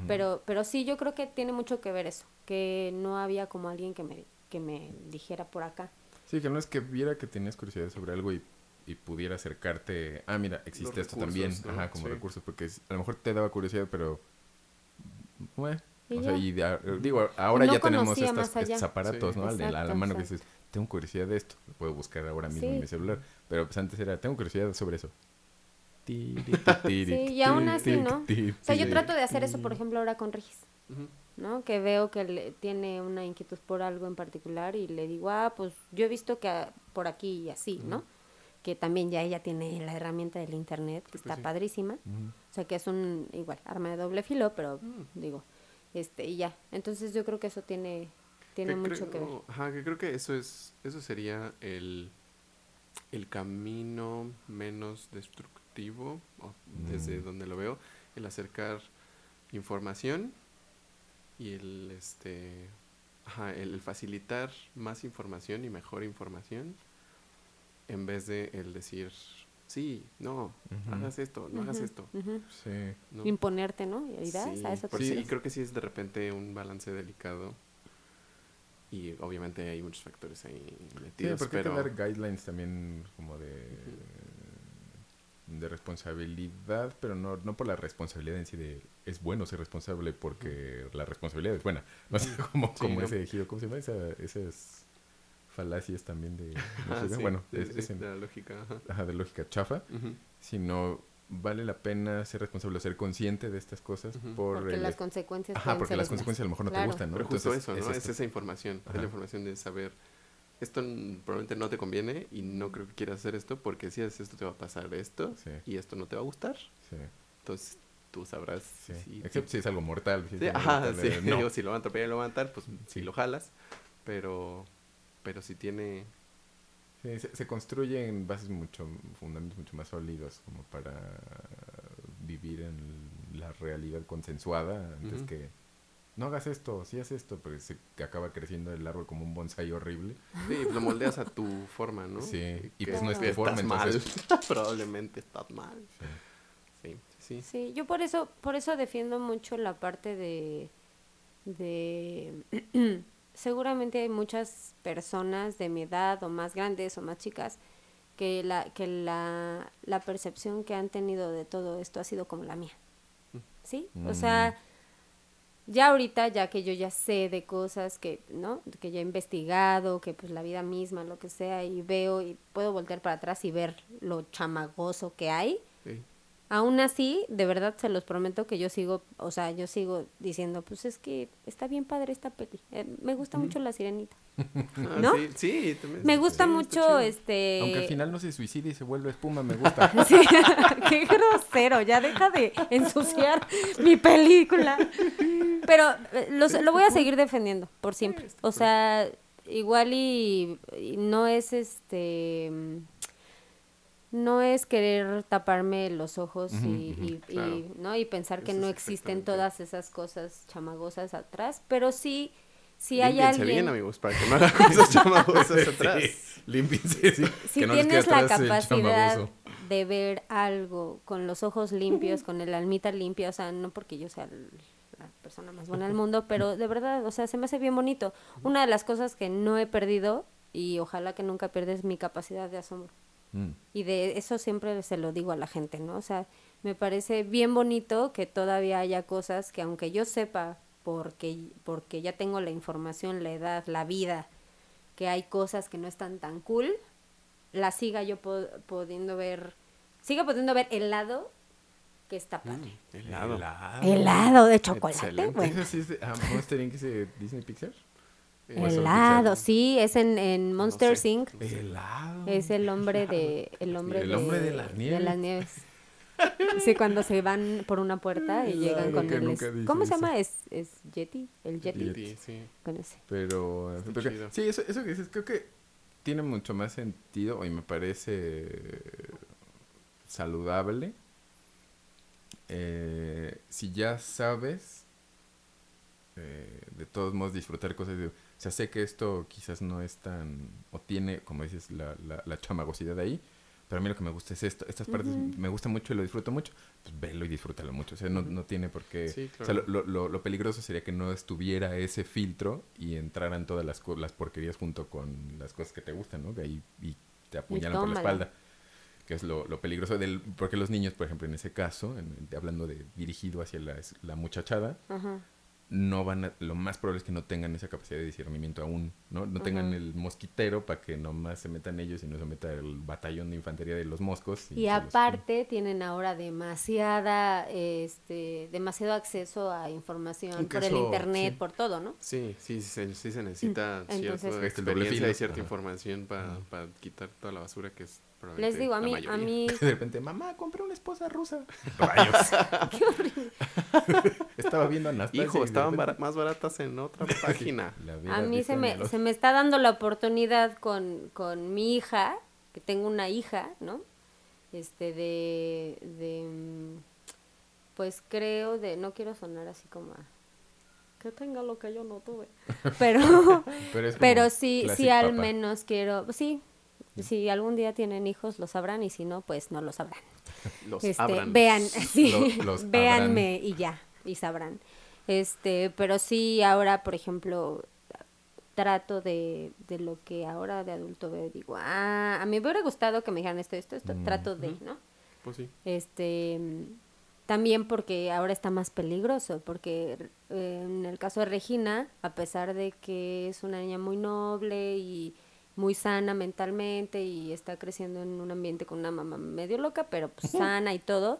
Pero, pero sí, yo creo que tiene mucho que ver eso, que no había como alguien que me, que me dijera por acá. Sí, que no es que viera que tenías curiosidad sobre algo y, y pudiera acercarte. Ah, mira, existe Los esto también. Ajá, como Sí. recursos. Porque a lo mejor te daba curiosidad, pero. Bueno. Y o sea, y de digo, ahora No ya tenemos estas- estos aparatos, Sí. ¿no? La, a la Exacto, mano que exacto. dices, tengo curiosidad de esto. Lo puedo buscar ahora mismo Sí. en mi celular. Pero pues antes era, tengo curiosidad sobre eso. Sí, Sí, y aún así, ¿no? O sea, yo trato de hacer eso, por ejemplo, ahora con Regis. ¿no? Que veo que le- tiene una inquietud por algo en particular y le digo, ah, pues yo he visto que ah, por aquí y así, ¿no? Que también ya ella tiene la herramienta del internet, que pues está padrísima. O sea, que es un, igual, arma de doble filo, pero digo, este, y ya. Entonces yo creo que eso tiene, tiene mucho que ver. Ajá, que creo que eso es, eso sería el, el camino menos destructivo, o desde Mm. donde lo veo, el acercar información y el este ajá, el, el facilitar más información y mejor información en vez de el decir sí, no, hagas esto, no hagas esto. Sí. ¿no? Imponerte, ¿no? ¿Irás Sí, a eso sí, refieres? creo que sí es de repente un balance delicado. Y obviamente hay muchos factores ahí Sí, metidos, porque pero... hay que dar guidelines también como de, de responsabilidad, pero no, no por la responsabilidad en sí de es bueno ser responsable porque la responsabilidad es buena. No sé cómo, Sí, como no. ese giro, ¿cómo se llama? Esa, esas falacias también de, no Ah, sé, sí, bueno, sí, es- sí, es en- de la lógica. ajá. ajá, de lógica chafa, sino vale la pena ser responsable, ser consciente de estas cosas por Porque el- las consecuencias Ajá, porque ser las consecuencias a lo mejor no Claro. te gustan, ¿no? Pero justo Entonces, eso, ¿no? Es, esa información. Es Ajá. la información de saber, esto probablemente no te conviene y no creo que quieras hacer esto porque si haces esto te va a pasar esto Sí, y esto no te va a gustar. sí. Entonces, tú sabrás. Sí. si- Excepto si es algo mortal. si es Sí, algo ajá, mortal, sí. eh, no. Digo, si lo van a atropellar y lo van a matar, pues Sí. si lo jalas. Pero, pero si tiene... Sí, se, se construyen bases mucho, fundamentos mucho más sólidos como para vivir en la realidad consensuada antes que no hagas esto, si haces esto, pero se acaba creciendo el árbol como un bonsai horrible. Sí, lo moldeas a tu forma, ¿no? Sí, y Que- pues no es que tu forma, estás mal. Probablemente estás mal. sí. Sí, sí. Sí, yo por eso, por eso defiendo mucho la parte de, de seguramente hay muchas personas de mi edad o más grandes o más chicas que la, que la, la percepción que han tenido de todo esto ha sido como la mía. ¿Sí? O Mm. sea, ya ahorita, ya que yo ya sé de cosas que, ¿no? Que ya he investigado, que pues la vida misma, lo que sea, y veo y puedo voltear para atrás y ver lo chamagoso que hay, sí. Aún así, de verdad se los prometo que yo sigo, o sea, yo sigo diciendo, pues es que está bien padre esta peli. Eh, me gusta mucho La Sirenita. Ah, ¿No? Sí, sí, también- Me gusta sí, mucho este Aunque al final no se suicide y se vuelve espuma, me gusta. Sí, qué grosero, ya deja de ensuciar mi película. Pero eh, los- lo voy a seguir defendiendo por siempre. O sea, igual y, y no es este no es querer taparme los ojos y, claro. no y pensar que Eso no existen todas esas cosas chamagosas atrás, pero sí si hay Límpiense alguien bien, amigos, para que no hagan cosas chamagosas atrás. Sí, límpiense, sí. si que no les tienes la capacidad de ver algo con los ojos limpios, con el almita limpia, o sea, no porque yo sea la persona más buena del mundo, pero de verdad, o sea, se me hace bien bonito. Una de las cosas que no he perdido y ojalá que nunca pierdes mi capacidad de asombro. Mm. Y de eso siempre se lo digo a la gente, ¿no? O sea, me parece bien bonito que todavía haya cosas que aunque yo sepa, porque, porque ya tengo la información, la edad, la vida, que hay cosas que no están tan cool, la siga yo po- pudiendo ver, siga pudiendo ver el lado que está padre. Mm, helado. Helado de chocolate, Excelente. güey. ¿Eso sí es de ah, Monster Inc. Disney Pixar? ¿O es Helado, sí, es en, en Monster sé. Inc. Helado. Es el hombre de el hombre, el hombre de las nieves. nieves. Sí, cuando se van por una puerta y llegan Claro con el es- ¿Cómo se llama? Es es Yeti, el Yeti Sí, sí. con ese. Pero, sí, eso, eso que dices, creo que tiene mucho más sentido y me parece saludable. eh, si ya sabes, eh, de todos modos, disfrutar cosas. de- o sea, sé que esto quizás no es tan, o tiene, como dices, la, la, la chamagosidad ahí. Pero a mí lo que me gusta es esto. Estas partes me gusta mucho y lo disfruto mucho. Pues velo y disfrútalo mucho. O sea, no, no tiene por qué... Sí, O sea, lo, lo- lo- peligroso sería que no estuviera ese filtro y entraran todas las, las porquerías junto con las cosas que te gustan, ¿no? Que ahí y te apuñalan por la espalda. Que es lo, lo peligroso del... Porque los niños, por ejemplo, en ese caso, en- hablando de dirigido hacia la, la muchachada, Ajá. No van a... Lo más probable es que no tengan esa capacidad de discernimiento aún, ¿no? No tengan el mosquitero para que nomás se metan ellos y no se meta el batallón de infantería de los moscos. Y los- aparte tienen ahora demasiada este demasiado acceso a información por el internet, sí. por todo, ¿no? Sí, sí, sí, sí se necesita. Entonces- cierta Este experiencia y cierta Ajá. información para, para quitar toda la basura que es Les digo, a mí a mí De repente, mamá, compré una esposa rusa. Rayos. qué horrible. Estaba viendo a Anastasia. Hijo, estaban más baratas en otra página. A mí se me, se me está dando la oportunidad con, con mi hija, que tengo una hija, ¿no? Este, de, de, mm, pues creo de, no quiero sonar así como a, que tenga lo que yo no tuve, pero, Pero, sí, sí al menos quiero, sí, si algún día tienen hijos lo sabrán y si no, pues no lo sabrán. Los Este, vean, sí, Lo- los véanme y ya, y sabrán. Este, pero sí ahora, por ejemplo, trato de, de lo que ahora de adulto veo y digo, ah, a mí me hubiera gustado que me dijeran esto, esto, esto, Mm. trato de, ¿no? Pues sí. Este, también porque ahora está más peligroso, porque eh, en el caso de Regina, a pesar de que es una niña muy noble y muy sana mentalmente y está creciendo en un ambiente con una mamá medio loca, pero pues sana y todo,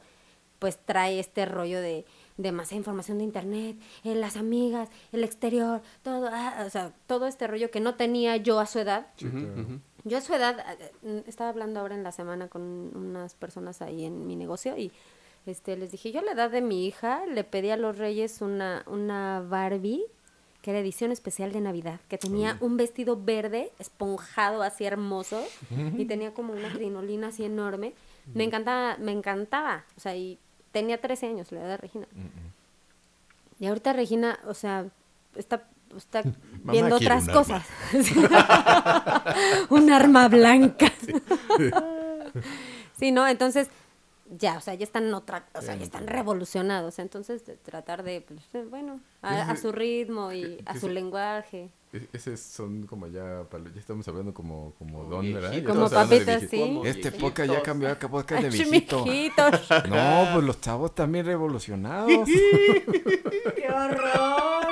pues trae este rollo de demasiada información de internet, eh, las amigas, el exterior, todo, ah, o sea, todo este rollo que no tenía yo a su edad. Yo a su edad, eh, eh, estaba hablando ahora en la semana con unas personas ahí en mi negocio y este, les dije, yo a la edad de mi hija le pedí a los reyes una, una Barbie, que era edición especial de Navidad, que tenía un vestido verde, esponjado, así hermoso, y tenía como una crinolina así enorme. Me encantaba, me encantaba, o sea, y tenía 13 años, la edad de Regina. Y ahorita Regina, o sea, está, está viendo otras un cosas. un arma blanca. Sí, ¿no? Entonces, ya, o sea, ya están otra, o sea, ya están revolucionados. Entonces, de tratar de, pues, eh, bueno, a, a su ritmo y a su lenguaje. Esos son como ya, ya estamos hablando como, como Como don, ¿verdad? Como papitas, sí. Este podcast ya cambió a podcast de viejito. No, pues los chavos también revolucionados. ¡Qué horror!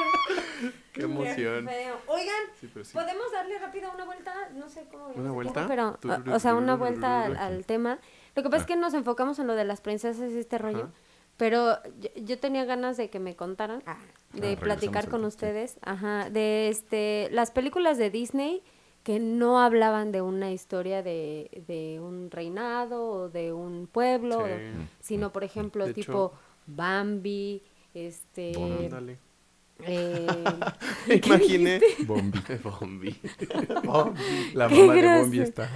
Qué emoción. Oigan, Sí, pero sí. ¿podemos darle rápido una vuelta? No sé cómo ¿Una vuelta? tiempo, pero, o, o sea, una vuelta al, al tema. Lo que pasa es que nos enfocamos en lo de las princesas y este rollo. Ajá. Pero yo, yo tenía ganas de que me contaran, de regresamos platicar con ustedes, ajá, de este, las películas de Disney que no hablaban de una historia de, de un reinado o de un pueblo, Sí. o- sino por ejemplo De tipo hecho- Bambi, este. Eh, Imaginé. Bombi. Bombi. La Qué mamá de. Bombi está.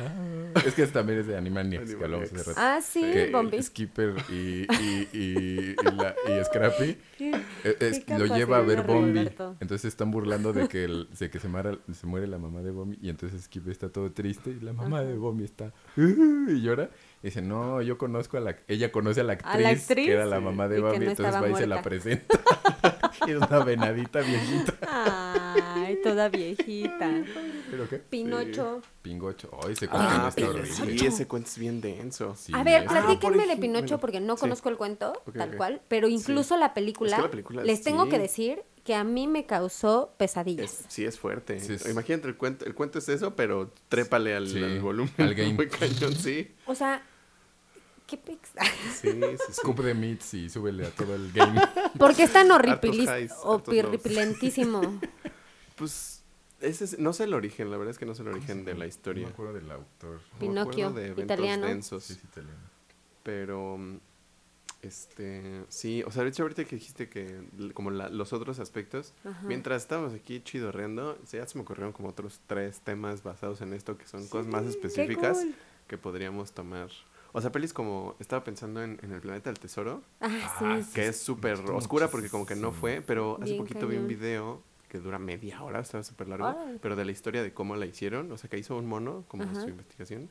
Es que también es de Animaniacs, que hablamos hace Animaniacs. rato. ah sí, que Bambi, Skipper y, y, y, y, la- y Scrappy Qué- eh, es- qué lo lleva a ver Bombi. Roberto. Entonces están burlando de que, el- de que se, mara- se muere la mamá de Bombi. Y entonces Skipper está todo triste. Y la mamá de Bombi está. "Uh", y llora. Y dice: No, yo conozco a la. Ella conoce a la actriz. ¿A la actriz? Que era la Sí. mamá de Bombi. no entonces va y se la presenta. y es una venadita viejita. Ay, toda viejita. ¿Pero qué? Pinocho. Pingocho. Ay, ese cuento Ah, está horrible. sí, ese cuento es bien denso. Sí, A ver, platíquenme por de Pinocho porque no sí. conozco el cuento Ok, tal ok. cual, pero incluso la película, Es que la película, les tengo que sí. decir que a mí me causó pesadillas. Es- sí, es fuerte. Sí, es- Imagínate, el cuento, el cuento es eso, pero trépale al, Sí, al volumen. al game. Muy cañón, sí. O sea, qué pix. Sí. Scoop de meats y súbele a todo el game. ¿Por qué es tan horripilentísimo? Pues, ese es- no sé el origen, la verdad es que no sé el origen de la No historia. me acuerdo del autor. No me Pinocchio, acuerdo de italiano. densos, Sí, es italiano. pero este sí, o sea, de hecho ahorita que dijiste que como la- los otros aspectos, Ajá. mientras estábamos aquí chidorreando, ya se me ocurrieron como otros tres temas basados en esto que son cosas más Qué específicas cool. que podríamos tomar. O sea, pelis como estaba pensando en, en el planeta del tesoro, Ah, Ah, sí. que es súper oscura porque como que no fue, pero hace Bien poquito vi un cañón. video que dura media hora, estaba súper largo, Órale. pero de la historia de cómo la hicieron, o sea, que hizo un mono, como Ajá. su investigación,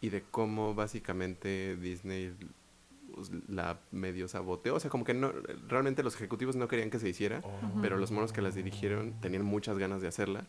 y de cómo básicamente Disney pues, la medio saboteó, o sea, como que no, realmente los ejecutivos no querían que se hiciera, pero los monos que las dirigieron tenían muchas ganas de hacerla.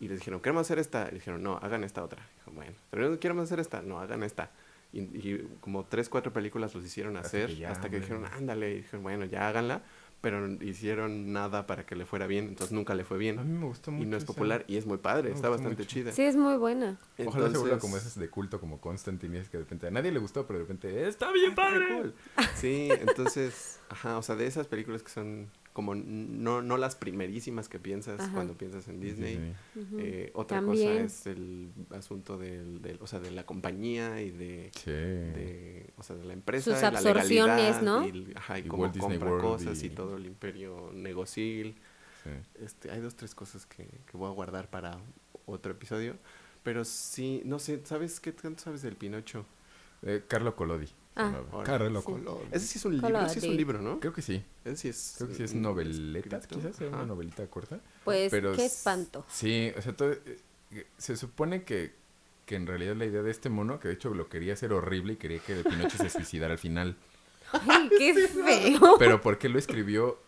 Y les dijeron, queremos hacer esta. Y dijeron, no, hagan esta otra. Dijo, bueno, pero queremos hacer esta. No, hagan esta. Y, y como tres, cuatro películas los hicieron Hasta hacer que ya, hasta que hombre. dijeron, ándale. Y dijeron, bueno, ya háganla. Pero hicieron nada para que le fuera bien. Entonces nunca le fue A bien. mí me gustó mucho. Y no es esa. popular. Y es muy padre. Me Está bastante mucho. chida. Sí, es muy buena. Ojalá se vuelva como esas de culto, como Constantine, y es que de repente a nadie le gustó, pero de repente está bien padre. Cool. Sí, entonces, ajá, o sea, de esas películas que son como no, no las primerísimas que piensas Ajá. cuando piensas en Disney. Eh, otra También. cosa es el asunto del, del- o sea, de la compañía y de, Sí. de, o sea, de la empresa, Sus y absorciones, legalidad ¿no? Y, el- ajá, y, Y cómo Walt Disney compra World cosas y... y- todo el imperio negocil. sí. Este, hay dos, tres cosas que, que voy a guardar para otro episodio. Pero sí, no sé, ¿sabes qué tanto sabes del Pinocho? Eh, Carlo Collodi. Ah. Sí. Ese sí es un libro, sí es Colodi. un libro, ¿no? Creo que sí. Ese sí es... Creo que sí es noveleta, escrito. quizás, era una novelita corta. Pues, pero qué espanto. Sí, o sea, todo, eh, eh, se supone que, que en realidad la idea de este mono, que de hecho lo quería hacer horrible y quería que el Pinocho se suicidara al final. Ay, qué feo. Pero ¿por qué lo escribió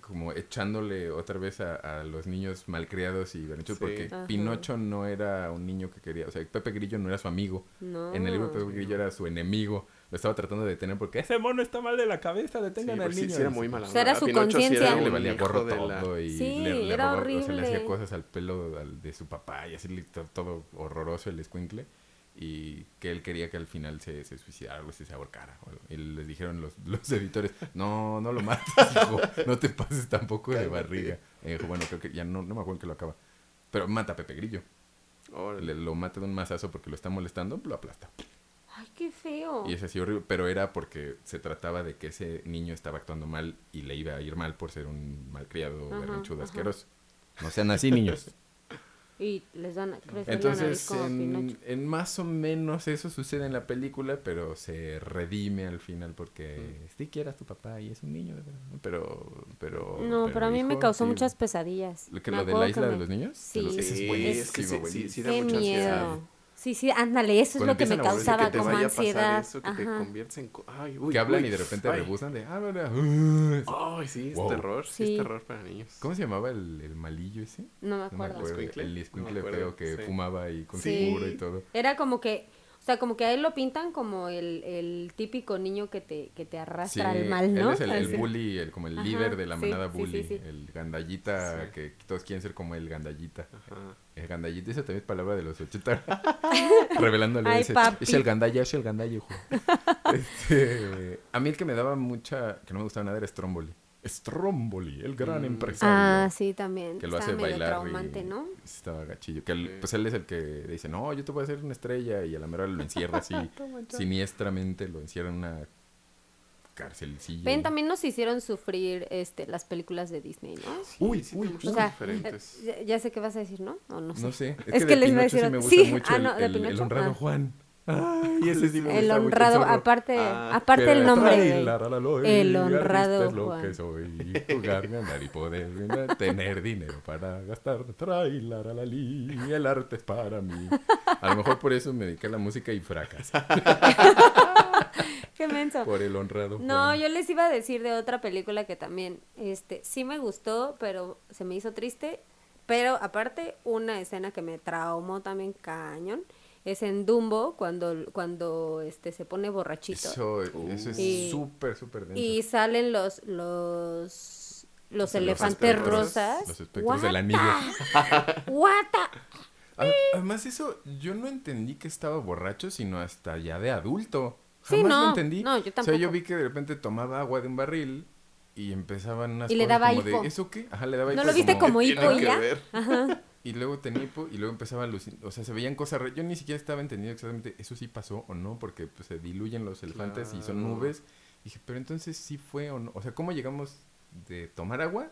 como echándole otra vez a, a los niños malcriados y berrinchudos? Sí. Porque Ajá. Pinocho no era un niño que quería, o sea, Pepe Grillo no era su amigo. No. En el libro Pepe Grillo era su enemigo. Lo estaba tratando de detener porque ese mono está mal de la cabeza, Sí, detengan al porque sí, niño. sí era Y muy sí, mala O sea, era su sí era conciencia. le valía gorro de la- todo y Sí, le, le era robaba- o sea, le hacía cosas al pelo al- de su papá y así todo horroroso el escuincle. Y que él quería que al final se, se suicidara algo así, se ahorcara o y les dijeron los, los editores no, no lo mates hijo, no te pases tampoco de barriga y dijo, bueno, creo que ya no, no me acuerdo en que lo acaba pero mata a Pepe Grillo. Le, lo mata de un mazazo porque lo está molestando lo aplasta Ay, qué feo. Y es así horrible, pero era porque se trataba de que ese niño estaba actuando mal y le iba a ir mal por ser un malcriado, berrinchudo, asqueroso. No sean así, niños. Y les dan, la Entonces, en, en más o menos eso sucede en la película, pero se redime al final porque sí quieras tu papá y es un niño, de verdad, pero, pero... No, pero a mí me causó sí. muchas pesadillas. ¿Lo, que lo de la que isla de los niños? Sí. Sí, es buenísimo, es que sí, sí, buenísimo. sí da Qué mucha ansiedad. Sí, sí, ándale, eso es lo que me causaba que te como vaya a pasar ansiedad. eso, que te Ajá. conviertes en... Ay, uy, que hablan uy, y de repente ay. rebuznan de... "Ah, bla, bla". Ay, sí, es Wow. terror. Sí, Sí. es terror para niños. ¿Cómo se llamaba el, el malillo ese? No me No me acuerdo. acuerdo. ¿Escuincle? El No escuincle acuerdo, feo que sí. fumaba y con Sí. seguro y todo. Era como que, o sea, como que a él lo pintan como el, el típico niño que te, que te arrastra al mal, ¿no? Él es el, bully, el, como el Ajá, líder de la sí, manada sí, sí, bully. sí. El gandallita, Sí. que todos quieren ser como el gandallita. Ajá. El gandallita, esa también es palabra de los 80. Revelándole Ay, ese. papi. Es el gandalla, es el gandalla, hijo. Este, a mí el que me daba mucha, que no me gustaba nada era Stromboli. Stromboli, el gran Mm. empresario. Ah, sí, también. que lo Estaba hace medio bailar traumante, y ¿no? estaba gachillo. Que él- Sí. pues él es el que dice, no, yo te voy a hacer una estrella y a la mera lo encierra así, siniestramente, lo encierra en una cárcelcilla. Ven, también nos hicieron sufrir este, las películas de Disney, ¿no? Sí, Uy, sí, uy, O sea, diferentes. ya, ya sé qué vas a decir, ¿no? O no sé. No sé, es, Es que, les iba a Pinocho sí decir- me gusta sí, mucho ah, el, no, de el- el Pinocho, honrado ah. Juan. Ay, ese sí me El gusta honrado, aparte, Ah, aparte el nombre. El honrado artista es lo Juan. que soy. Jugar, ganar y poder ganar, tener dinero para gastar. Trae la, la, la, li, el arte es para mí. A lo mejor por eso me dediqué a la música y fracasé. Qué menso. Por el honrado No, yo les iba a decir de otra película que también, este, sí me gustó, pero se me hizo triste. Pero aparte, una escena que me traumó también cañón es en Dumbo cuando, cuando este se pone borrachito Eso, eso es Y- súper, súper denso. y salen los los los Los elefantes rosas. los espectros del What anillo. the- What the- A- Además, eso yo no entendí que estaba borracho, sino hasta ya de adulto. Sí, Jamás no, lo entendí. no, yo O sea, tampoco. yo vi que de repente tomaba agua de un barril y empezaban unas Y le cosas daba como hipo. de, ¿eso qué? Ajá, le daba ¿No hipo lo viste como ¿Qué hipo ya? ver? Y luego tenía hipo y luego empezaba a alucinar. O sea, se veían cosas... re- Yo ni siquiera estaba entendiendo exactamente eso sí pasó o no, porque pues, se diluyen los elefantes y son nubes. Y dije, pero entonces sí fue o no. O sea, ¿cómo llegamos de tomar agua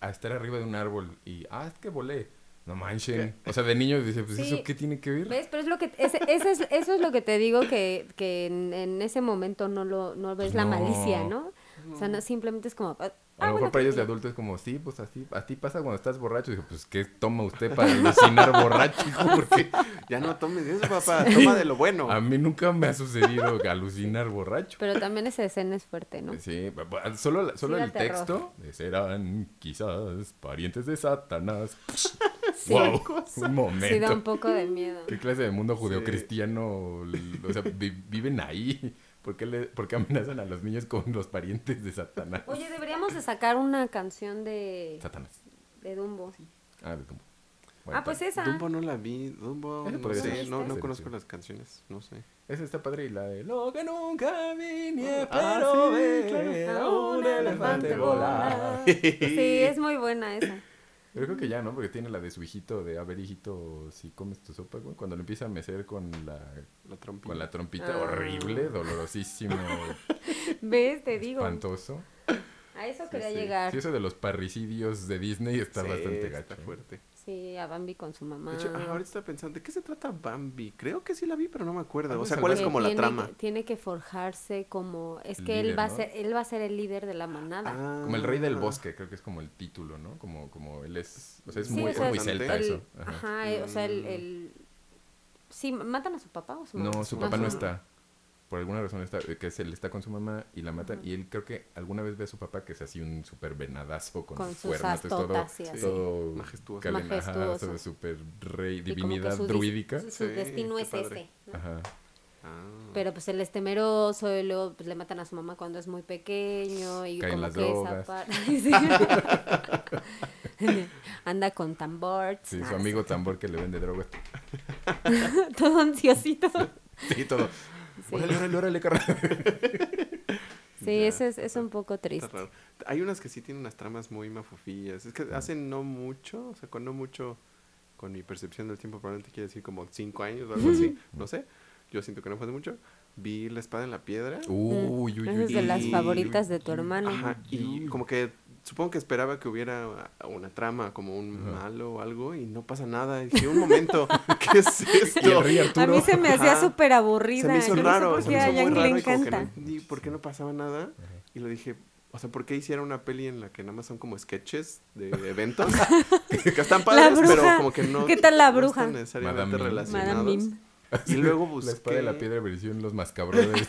a estar arriba de un árbol? Y, ah, es que volé. No manchen. O sea, de niño dice, pues Sí. ¿eso qué tiene que ver? ¿Ves? Pero es lo que ese, ese es, eso es lo que te digo que, que en, en ese momento no lo no ves la malicia, ¿no? O sea, no, simplemente es como ah, A lo mejor bueno, para ellos de adultos es como, sí, pues así, a ti pasa cuando estás borracho. Digo, pues, ¿qué toma usted para alucinar borracho? hijo? Porque Ya no tomes eso, papá. Toma de lo bueno. a mí nunca me ha sucedido alucinar borracho. Pero también esa escena es fuerte, ¿no? Sí, solo, solo Sí, el terror. texto de serán quizás parientes de Satanás. Sí, wow, un momento. sí da un poco de miedo. ¿Qué clase de mundo judeocristiano? l- O sea, vi- viven ahí. ¿Por qué, le, por qué amenazan a los niños con los parientes de Satanás? Oye, deberíamos de sacar una canción de, Satanás. de Dumbo. Ah, de Dumbo. Bueno, ah, pues esa. Dumbo no la vi. Dumbo, no sé. No, conozco las canciones. No sé. Esa está padre y la de Lo que nunca vine, Ah, pero sí, ver claro. a un elefante volar. Sí, es muy buena esa. Yo creo que ya, ¿no? Porque tiene la de su hijito, de a ver, hijito, si comes tu sopa, güey. Cuando le empieza a mecer con la, La trompita. con la trompita, Ah. horrible, dolorosísimo, ¿Ves? Te digo. espantoso. A eso Sí, quería sí. llegar. Sí, eso de los parricidios de Disney está Sí, bastante está gacho. ¿eh? fuerte. Sí, a Bambi con su mamá. De hecho, ah, ahorita estaba pensando, ¿de qué se trata Bambi? Creo que sí la vi, pero no me acuerdo. O sea, ¿cuál es como la tiene trama? Que, tiene que forjarse como... Es que él va a ser él va a ser el líder de la manada. Ah. Como el rey del bosque, creo que es como el título, ¿no? Como, como él es, o sea, es Sí, muy, o es sea, muy el- celta el- eso. Ajá, Ajá. o sea, el, Mm. el... Sí, ¿matan a su papá o su mamá? No, su papá no está. Por alguna razón está, eh, que es él está con su mamá y la matan. Y él creo que alguna vez ve a su papá que es así un súper venadazo con, Con sus cuernos, es todo, todo Majestuoso. ajá, Majestuoso. todo súper rey, divinidad su druídica. Su, su Sí, destino es padre. ese. ¿no? Ajá. Ah. Pero pues él es temeroso y luego pues, le matan a su mamá cuando es muy pequeño y Caen como las que esa drogas. parte... Anda con tambor. Sí, su amigo tambor que le vende drogas. Todo ansiosito. Sí, todo. Sí, Órale, órale, órale, carnal. sí eso es, es un poco triste. raro. Hay unas que sí tienen unas tramas muy mafufillas. Es que hacen no mucho, o sea, con no mucho, con mi percepción del tiempo, probablemente quiere decir como cinco años o algo así, no sé. yo siento que no fue hace mucho, vi La Espada en la Piedra. Uy, uy, Esa uy. es de las favoritas de tu hermano. Ajá, y como que supongo que esperaba que hubiera una trama, como un malo o algo, y no pasa nada. Y dije, un momento, ¿qué es esto? A mí se me hacía súper aburrida. Se me hizo Yo no sé raro, por se me a hizo muy Yang raro le y encanta. no por qué no pasaba nada. Y lo dije, o sea, ¿por qué hicieron una peli en la que nada más son como sketches de eventos? que están padres, pero como que no. ¿Qué tal la no bruja? están necesariamente Madame relacionados. Madame. Y luego busqué. La espada de la piedra versión Los Mascabrothers.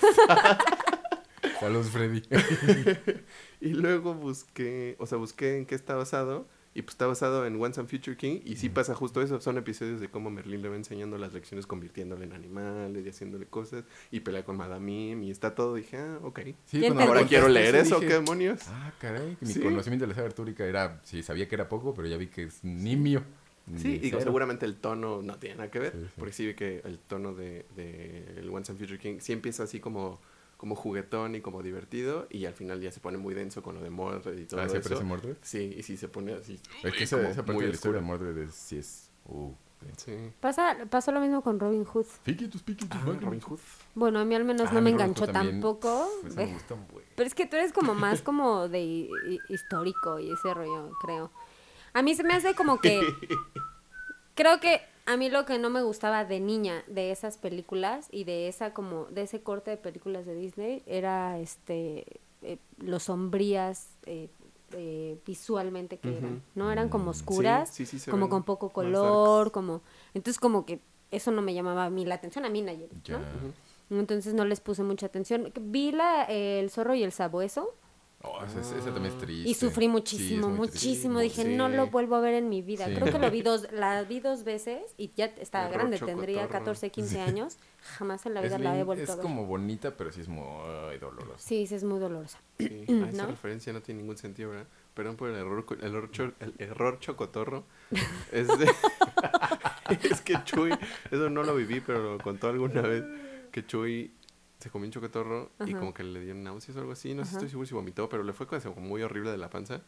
Saludos, Freddy. Y luego busqué, o sea, busqué en qué está basado. Y pues está basado en Once and Future King. Y sí pasa justo eso. Son episodios de cómo Merlín le va enseñando las lecciones, convirtiéndole en animales y haciéndole cosas. Y pelea con Madame Mim. Y está todo. Dije, ah, ok. Sí, ¿Quién cuando te Ahora quiero leer eso, dije, ¿qué demonios? Ah, caray. Mi Sí. conocimiento de la saga artúrica era... Sí, sabía que era poco, pero ya vi que es nimio. Sí, cero. seguramente el tono no tiene nada que ver, Sí, sí. porque sí vi que el tono de, de el Once and Future King sí empieza así como, como juguetón y como divertido, y al final ya se pone muy denso con lo de Mordred y todo Ah, ¿se eso. parece Mordred? Sí, y sí se pone así. Es que esa, esa parte muy de la historia de oscuro. Mordred es, sí es... Uh. Sí. Pasa, pasó lo mismo con Robin Hood. Piquitos, piquitos, Ah. Robin Hood. Bueno, a mí al menos Ah, no me enganchó tampoco. Esa me gusta un buen. Pero es que tú eres como más como de hi- hi- histórico y ese rollo, creo. A mí se me hace como que... Creo que a mí lo que no me gustaba de niña de esas películas y de esa como de ese corte de películas de Disney era este eh, lo sombrías eh, eh, visualmente que eran. ¿no? Eran como Mm. oscuras, Sí, sí, como ven con poco color, como entonces como que eso no me llamaba a mí la atención a mí Nayeli, ¿no? Entonces no les puse mucha atención. Vi la, eh, El zorro y el sabueso Oh, esa, esa también es triste. y sufrí Sí, muchísimo, es triste. muchísimo. Dije, Sí. no lo vuelvo a ver en mi vida. Sí. Creo que lo vi dos, la vi dos veces y ya estaba Error grande, tendría chocotorro. 14, 15 años. Jamás en la Es, vida la he vuelto es a ver. como bonita, pero sí es muy dolorosa. Sí, sí, es muy dolorosa. Sí. Ah, esa ¿No? referencia no tiene ningún sentido, ¿verdad? Perdón por el error, el error, cho- el error chocotorro. Es de... es que Chuy, eso no lo viví, pero lo contó alguna vez, que Chuy se comió un chocotorro y como que le dio náuseas o algo así. No sé estoy seguro si vomitó, pero le fue como muy horrible de la panza.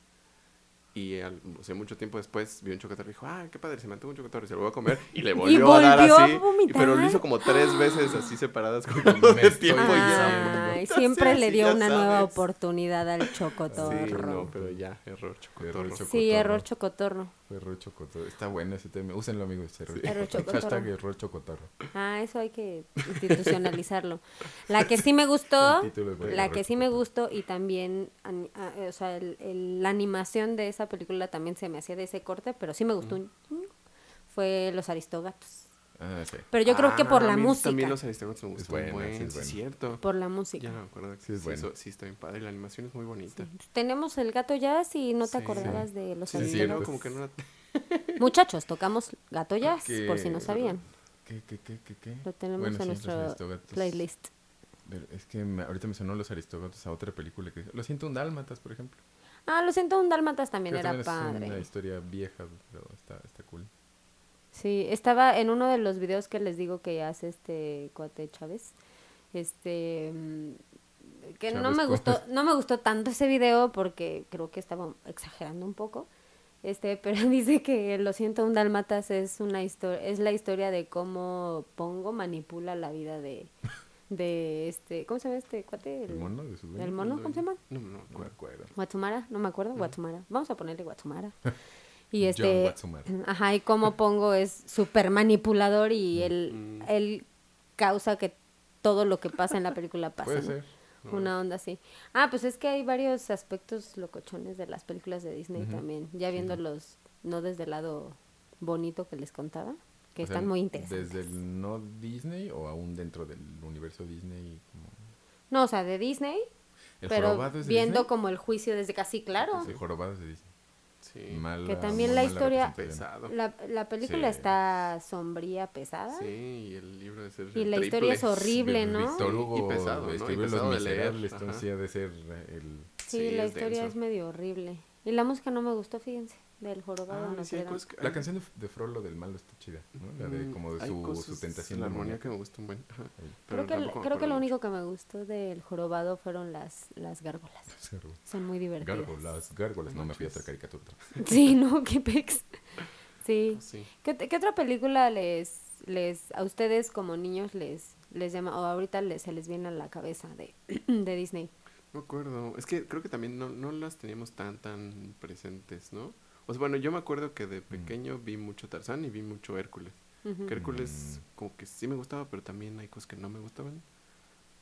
Y al, o sea, mucho tiempo después vio un chocotorro y dijo, ah, qué padre, se me antojó un chocotorro y se lo voy a comer. Y le volvió, a dar a así. y- pero lo hizo como tres veces así separadas con estoy tiempo. y ya. siempre Sí, le sí, dio una nueva oportunidad al Sí, chocotorro. no, pero ya, error chocotorro. chocotorro. Sí, error chocotorro. Fue error chocotorro. Está bueno ese tema. Úsenlo, amigos. Sí. Error chocotorro. chocotorro. Hashtag error chocotorro. Ah, eso hay que institucionalizarlo. La que sí me gustó, la que sí me gustó y también, ani- ah, eh, o sea, el- el- la animación de esa película también se me hacía de ese corte, pero sí me gustó. un chingo, Fue Los Aristogatos. Ah, sí. Pero yo creo que Ah, por a la mí música. También los Aristogatos me Es gustan buena, buen, sí es es buena. cierto. Por la música. Ya no me acuerdo. Sí, es bueno. sí, está bien padre. La animación es muy bonita. Tenemos el gato jazz y no te Sí. acordabas de los Sí, es sí, Aristogatos. no, como que no la- Muchachos, tocamos gato jazz, Que- por si no sabían. ¿Qué, qué, qué, qué, qué? Lo tenemos Bueno, en nuestro Aristogatos. playlist. Pero Es que me- ahorita me sonó los Aristógatos a otra película que... Lo siento, un Dálmatas, por ejemplo. Ah, lo siento, un Dálmatas también Que era también es una padre. historia vieja, pero está, está. Sí, estaba en uno de los videos que les digo que hace este cuate Chávez. Este mm, que no me gustó, no me gustó tanto ese video porque creo que estaba exagerando un poco. Este, pero dice que lo siento, un dálmatas es una historia, es la historia de cómo Pongo manipula la vida de de este, ¿cómo se llama este cuate? ¿El mono de. ¿Cómo se llama? No, no, me No me acuerdo. acuerdo. Guatumara, no me acuerdo, Guatumara. Vamos a ponerle Guatumara. Y John este, ajá, y como pongo es súper manipulador y él, Mm. él causa que todo lo que pasa en la película pase. Puede ¿no? ser. Una onda así. Ah, pues es que hay varios aspectos locochones de las películas de Disney también. Ya viéndolos, no desde el lado bonito que les contaba, que O sea, están muy interesantes. ¿Desde el no Disney o aún dentro del universo Disney? Como... No, o sea, de Disney, ¿El pero jorobado es de viendo Disney? como el juicio desde casi claro. El jorobado es de Disney. Sí. Mala- Que también la historia-. La, la película Sí. está sombría, pesada. Sí, y el libro de ser Y la historia es horrible, ¿no? Víctor Sí, y Hugo pesado, ¿no? Y escribió Los pesado de leer, Miserables, entonces sí ha de ser el... Sí, Sí, la historia denso. es medio horrible. Y la música no me gustó, fíjense, del jorobado de Ah, Notre sí, cosas que- La canción de, de Frollo del malo está chida, ¿no? La de Mm, como de hay su, cosas su tentación La de armonía armonía. que me gusta un buen. ajá. Creo que, creo que lo único que me gustó del jorobado fueron las, las gárgolas. Son muy divertidas. Gárgolas, gárgolas. No me fui a otra Manches. caricatura. Sí, no, qué pex. Sí. Sí. ¿Qué, qué otra película les, les, a ustedes como niños les, les llama, o ahorita les, se les viene a la cabeza de, de Disney. No acuerdo. Es que creo que también no, no las teníamos tan, tan presentes, ¿no? O sea, bueno, yo me acuerdo que de pequeño vi mucho Tarzán y vi mucho Hércules. Que Hércules Mm. como que sí me gustaba, pero también hay cosas que no me gustaban.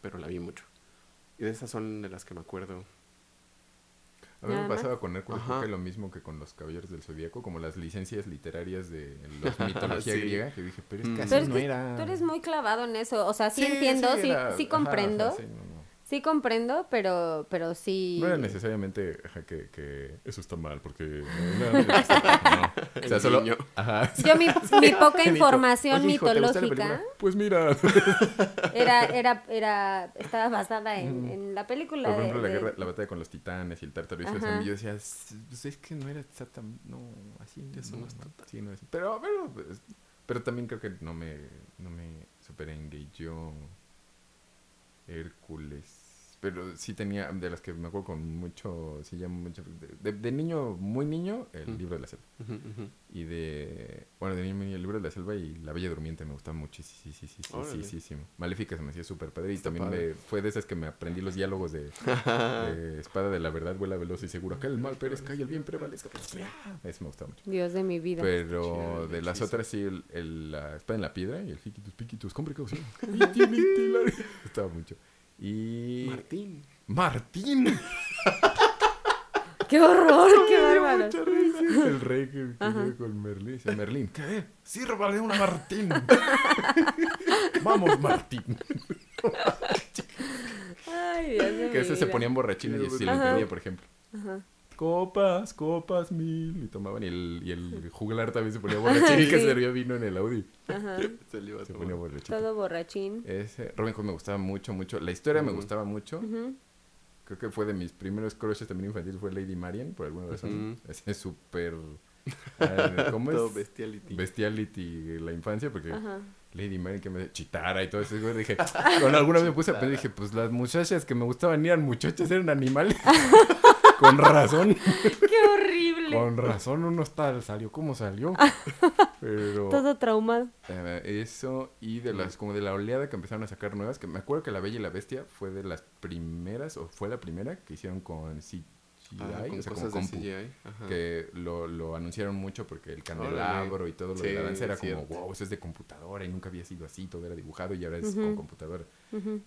Pero la vi mucho. Y de esas son de las que me acuerdo. A mí me pasaba con Hércules, creo Ajá. que lo mismo que con los Caballeros del Zodíaco, como las licencias literarias de los mitología Sí. griega, que dije, pero es Mm. que así Pero es no que era. tú eres muy clavado en eso, o sea, sí, Sí, entiendo, sí, era- sí ajá, comprendo, o sea, sí, no, no. Sí comprendo, pero, pero sí... No era necesariamente ajá, que, que eso está mal, porque... No, no, no. O sea, solo... Ajá. Yo mi, mi poca información "Oye, hijo, ¿te gusta la mitológica película?". Pues mira, era, era, era, estaba basada en, Mm. en la película por de- ejemplo, la, de- guerra, la batalla con los titanes y el tártaro y eso, Ajá. y yo decía, "S- pues es que no era exactamente... No, así Eso no está tan- Sí, no es- Pero, pero, pues, pero también creo que no me, no me super engageó Hércules. Pero sí tenía, de las que me acuerdo con mucho, sí llama mucho, de, de- de niño, muy niño, el Mm. libro de la selva. Y de, bueno, de niño, muy niño, el libro de la selva y la bella durmiente me gustaba muchísimo. Sí, sí, sí, sí, sí, sí, sí. Maléfica se me hacía súper padre y Está también padre. me, fue de esas que me aprendí los diálogos de, de Espada de la Verdad, vuela veloz y seguro. Acá el mal perezca y el bien prevalezca. Eso me gustaba mucho. Dios de mi vida. Pero Chido, de las otras sí, el, el- la espada en la piedra y el fiquitus piquitus liti, la- Estaba mucho. Y... Martín. ¡Martín! ¡Qué horror! ¡Qué bárbaro! El rey que, llega con Merlín. Dice, Merlín, ¿qué? Sírvale una Martín. Vamos, Martín. Ay, Dios Que mi ese se ponían borrachines y sí lo entendía, por ejemplo. Ajá. Copas, copas mil. Y tomaban. Y el, y el juglar también se ponía borrachín y que servía vino en el Audi. Ajá. Se le iba a Se tomar. ponía borrachito. Todo borrachín. Ese, Robin Hood me gustaba mucho, mucho. La historia me gustaba mucho. Creo que fue de mis primeros crushes también infantiles. Fue Lady Marian, por alguna razón. Ese es súper. ah, ¿Cómo Todo es? bestiality. Bestiality la infancia, porque Ajá. Lady Marian que me chitara y todo eso. güey, Dije, con alguna vez me puse a pensar, dije, pues las muchachas que me gustaban eran muchachas, eran animales. Con razón, ¡Qué horrible! con razón uno está, salió como salió. Pero Todo traumado. eh, eso y de las, como de la oleada que empezaron a sacar nuevas, que me acuerdo que La Bella y la Bestia fue de las primeras, o fue la primera que hicieron con CGI, Ah, con o sea, cosas como de compu. CGI. Que lo, lo anunciaron mucho porque el candelabro y todo lo de la danza era es como, cierto. wow, eso es de computadora y nunca había sido así, todo era dibujado y ahora es con computadora.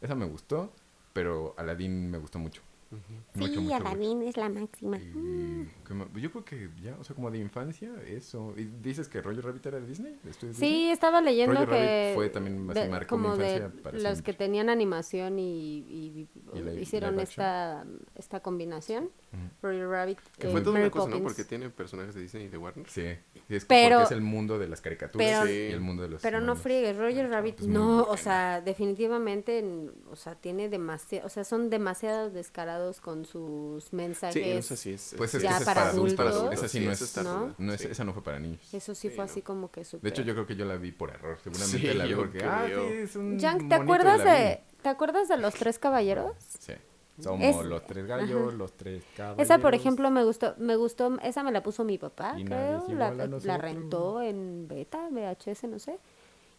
Esa me gustó, pero Aladdin me gustó mucho. Sí, mucho, Aladdin es la máxima. Y que yo creo que ya, o sea, como de infancia, eso. ¿Y dices que Roger Rabbit era de Disney? ¿De estudios Disney? Sí, estaba leyendo Roger que Rabbit fue también así, de- marcó mi como de infancia para los siempre. que tenían animación y, y- Y live- hicieron live esta, esta combinación. Ujú. Roger Rabbit. Que eh, fue toda Mary una cosa, ¿no? Poppins. Porque tiene personajes de Disney y de Warner. Sí, sí, es Pero- porque es el mundo de las caricaturas pero- y el mundo de los Pero no humanos. friegues, Roger Rabbit, no, o sea, definitivamente, o sea, tiene demasiado, o sea, son demasiado descarados con sus mensajes. Sí, no sé si es. Pues es Ya que para para adultos. adultos. Esa sí Sí, no es, ¿no? ruda, no es- sí. esa no fue para niños. Eso sí Sí, fue no. así como que De súper. hecho, yo creo que yo la vi por error. Seguramente Sí, la vi porque, ah, sí, es un ¿te acuerdas la vi. de, te acuerdas de los tres caballeros? Sí. Somos Es- los tres gallos, Ajá. los tres caballeros. Esa, por ejemplo, me gustó, me gustó, esa me la puso mi papá, Y creo, la, la rentó en beta, VHS, no sé,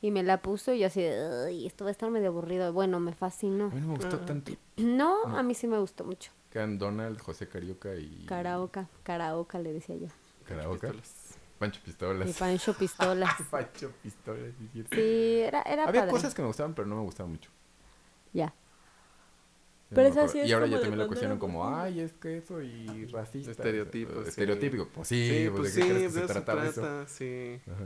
y me la puso y yo así, de, "Ay, esto va a estar medio aburrido, bueno, me fascinó. A mí no me gustó Ah. tanto. No, No. a mí sí me gustó mucho. Que eran Donald, José Carioca y... Karaoke, karaoke le decía yo. Karaoke. Pistolas. Pancho Pistolas. Y Pancho Pistolas. Pancho Pistolas, sí, es cierto. Sí, era, era Había padre. cosas que me gustaban, pero no me gustaban mucho. Ya. Pero no me esa acuerdo. sí es y ahora ya también lo cuestionan como, ay, es que eso y racista. Estereotipos, sí. Estereotípico. Pues sí, Sí, pues, pues ¿de sí, qué de crees que se eso se trataba eso? trata, sí. Ajá.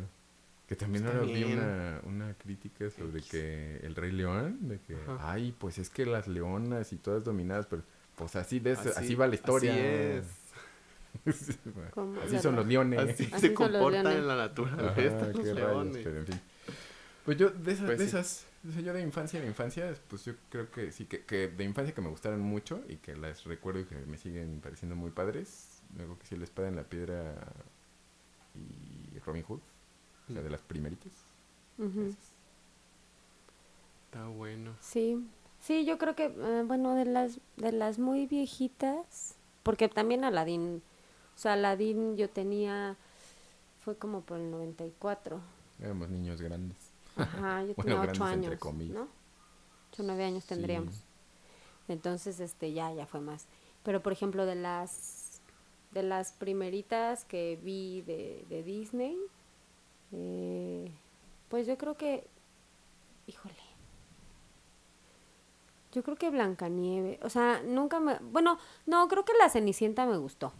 Que también Está ahora vi una, una crítica sobre X. que el Rey León, de que, Ajá. ay, pues es que las leonas y todas dominadas, pero pues así, de eso- así, Así- va la historia. así es. ¿Cómo? así son los leones. Así, Así se comportan en la Ajá, naturaleza los rayos, leones. pero en fin. Pues yo, de esas, Pues de sí. esas, o sea, yo de infancia, de infancia, pues yo creo que sí, que, que de infancia que me gustaron mucho y que las recuerdo y que me siguen pareciendo muy padres. Luego que sí, La Espada en la Piedra y Robin Hood, o sea, de las primeritas. Está bueno. Sí, sí, yo creo que, eh, bueno, de las, de las muy viejitas, porque también Aladdin, o sea, Aladdin yo tenía, fue como por el 94, Éramos niños grandes. ajá, yo Bueno, tenía grandes ocho entre años, comillas. ¿no? 8 o 9 años tendríamos. Sí. Entonces, este, ya, ya fue más. Pero, por ejemplo, de las, de las primeritas que vi de, de Disney, eh, pues yo creo que, híjole, yo creo que Blancanieve, o sea, nunca me, bueno, no, creo que la Cenicienta me gustó.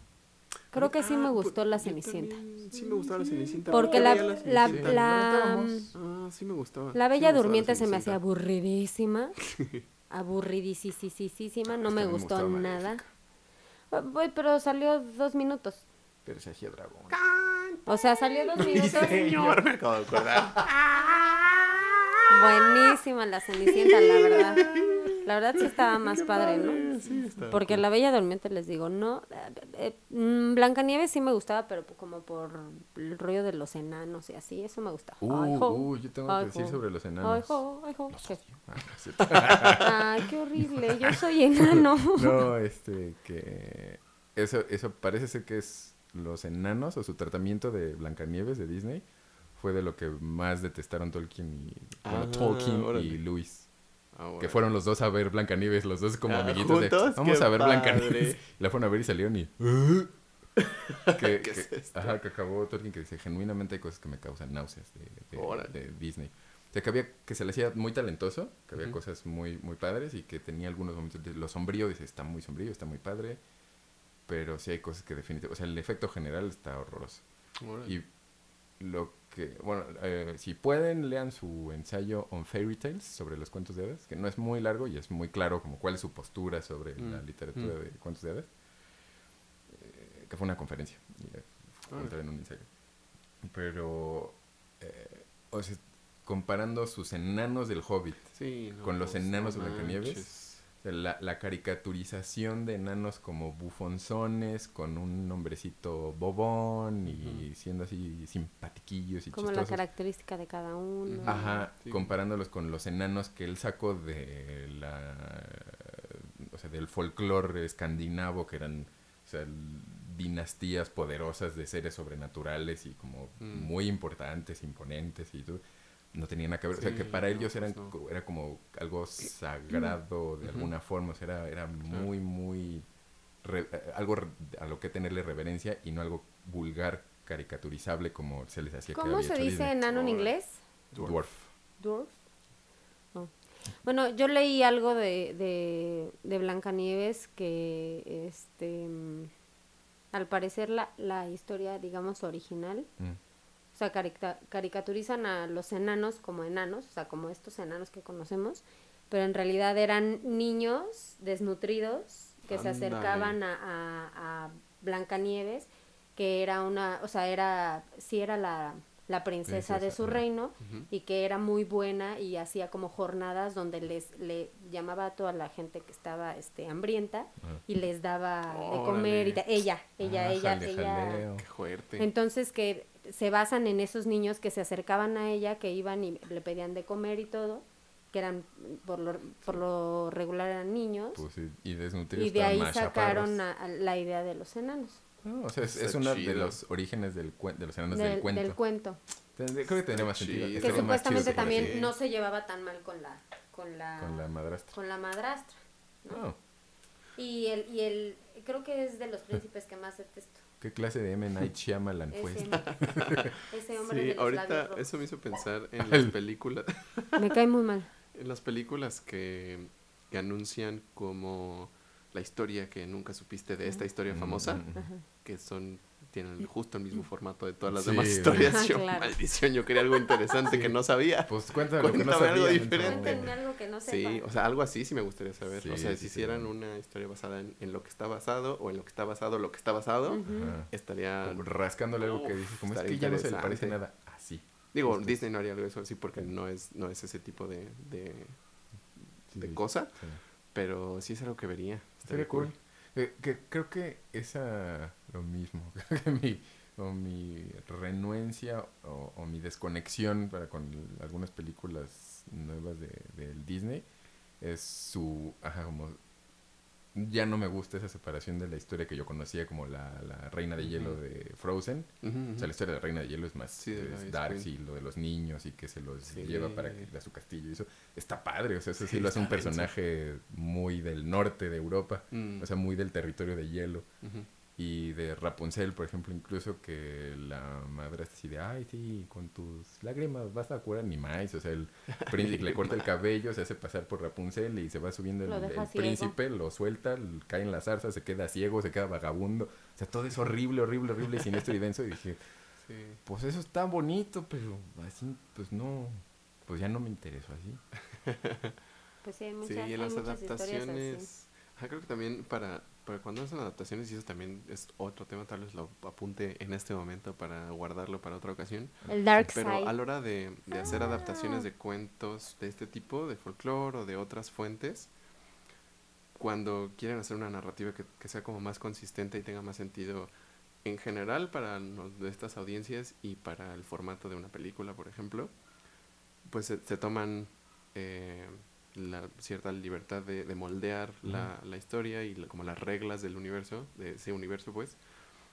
Creo que sí me Ah, gustó pu- la Cenicienta. también Sí me gustaba la Cenicienta. Porque la, la, la, Comentábamos. Ah, sí me gustaba. la Sí Bella gustaba Durmiente se me hacía aburridísima. Aburridísima, no que me gustó nada. Ah, voy, pero salió dos minutos. Pero se hacía dragón. O sea, salió dos minutos. Señor, me acabo de acordar. Buenísima la Cenicienta, la verdad. La verdad sí estaba más padre, ¿no? Sí, estaba Porque cool. la Bella Durmiente les digo, no. eh, eh, mm, Blancanieves sí me gustaba, pero como por el rollo de los enanos y así, eso me gustaba. Ay, Uh, jo. uh, yo tengo que Ay, decir jo. sobre los Ay, enanos. jo, ay, jo. Los ¿Qué? odio. Ah. Ay, qué horrible. Yo soy enano. No, este, que eso, eso parece ser que es los enanos o su tratamiento de Blancanieves de Disney fue de lo que más detestaron Tolkien y bueno, Ah, Tolkien órale. y Ahora. Que fueron los dos a ver Blancanieves, los dos como Ah, amiguitos de vamos ¡Qué a ver! Blancanieves. La fueron a ver y salieron y "¿Ah?". que, ¿Qué es esto? ajá, que acabó Tolkien que dice, genuinamente hay cosas que me causan náuseas de, de- Disney. O sea, que había, que se le hacía muy talentoso, que había cosas muy, muy padres y que tenía algunos momentos de lo sombrío, dice, está muy sombrío, está muy padre, pero sí hay cosas que definitivamente, o sea, el efecto general está horroroso. Órale. Y lo que, bueno, eh, si pueden, lean su ensayo On Fairy Tales sobre los cuentos de hadas, que no es muy largo y es muy claro como cuál es su postura sobre la Mm, literatura mm. de cuentos de hadas, eh, que fue una conferencia, y, eh, fue en un ensayo. Pero, eh, o sea, comparando sus enanos del Hobbit, Sí, no, con los pues, enanos no de Blancanieves. La, la caricaturización de enanos como bufonzones, con un nombrecito bobón y siendo así simpatiquillos y Como la característica de cada uno. Ajá, Sí. comparándolos con los enanos que él sacó de la... O sea, del folclore escandinavo, que eran o sea, dinastías poderosas de seres sobrenaturales y como Mm. muy importantes, imponentes y todo. No tenían nada que ver. o sea, que para no, ellos eran, pues no. era como algo sagrado de alguna forma. O sea, era, era muy, muy... re- eh, algo re- a lo que tenerle reverencia y no algo vulgar, caricaturizable como se les hacía que ¿Cómo había se hecho dice Disney. enano en inglés? Dwarf. Dwarf. Oh. Bueno, yo leí algo de, de, de Blancanieves que, este, mm, al parecer la, la historia, digamos, original, Mm. O sea, carica- caricaturizan a los enanos como enanos, o sea, como estos enanos que conocemos, pero en realidad eran niños desnutridos que se acercaban a, a, a Blancanieves, que era una, o sea, era, sí era la, la princesa, de su reino, y que era muy buena y hacía como jornadas donde les le llamaba a toda la gente que estaba este hambrienta y les daba de comer y ella ella Ah, ella jale, ella. jaleo. Qué fuerte. entonces que se basan en esos niños que se acercaban a ella que iban y le pedían de comer y todo que eran por lo, por lo regular eran niños Pues, sí, y desnutridos y de ahí más sacaron a- a la idea de los enanos No, o sea, es, uno de los orígenes del de los enanos del, del, cuento. del cuento Tendría- creo que tendría más sentido. que más supuestamente también no se llevaba tan mal con la con la Con la madrastra. con la madrastra ¿no? No, Y el, y el, creo que es de los príncipes que más detesto. ¿Qué clase de M. Night Shyamalan fue? Ese, ese hombre Sí, de los ahorita eso me hizo pensar en las películas, Me cae muy mal. en las películas que, que anuncian como la historia que nunca supiste de esta historia Mm, famosa, mm, mm. Que son tienen justo el mismo formato de todas las Sí, demás historias. Ajá, Yo, claro. maldición, yo quería algo interesante que no sabía. Pues cuéntame lo que no Cuéntame algo diferente. Cuéntenme algo que no sepa. Sí, o sea, algo así sí me gustaría saber. Sí, o sea, sí, si hicieran una historia basada en, en lo que está basado o en lo que está basado lo que está basado, estaría... Como rascándole algo que dices, como es que ya no se le parece nada así. Digo, Justo. Disney no haría algo de eso así porque no es, no es ese tipo de, de, Sí, de sí, cosa, sí. pero sí es algo que vería. Sería Estaría cool. Eh, que creo que esa lo mismo. Creo que mi, o mi renuencia o, o mi desconexión para con algunas películas nuevas de, del Disney es su ajá, como ya no me gusta esa separación de la historia que yo conocía como la, la reina de hielo de Frozen. O sea, la historia de la reina de hielo es más Sí, es dark y lo de los niños y que se los Sí. lleva para que a su castillo y eso. Está padre, o sea, eso sí, Sí, lo hace un personaje muy del norte de Europa. Mm, O sea, muy del territorio de hielo. Y de Rapunzel, por ejemplo, incluso que la madre así de, ay, sí, con tus lágrimas vas a curar ni más. O sea, el príncipe le corta el cabello, se hace pasar por Rapunzel y se va subiendo el, príncipe, lo suelta, cae en la zarza, se queda ciego, se queda vagabundo. O sea, todo es horrible, horrible, horrible, siniestro y denso. Y dije, Sí. pues eso está bonito, pero así, pues no, pues ya no me interesó así. Pues sí, hay Sí, muchas, y hay en las adaptaciones. Ajá, creo que también para, para cuando hacen adaptaciones, y eso también es otro tema, tal vez lo apunte en este momento para guardarlo para otra ocasión. El Dark Pero Side. a la hora de, de hacer Ah. adaptaciones de cuentos de este tipo, de folclore o de otras fuentes, cuando quieren hacer una narrativa que, que sea como más consistente y tenga más sentido en general para nos- de estas audiencias y para el formato de una película, por ejemplo, pues se, se toman eh, la cierta libertad de, de moldear la, la historia y la- como las reglas del universo, de ese universo, pues,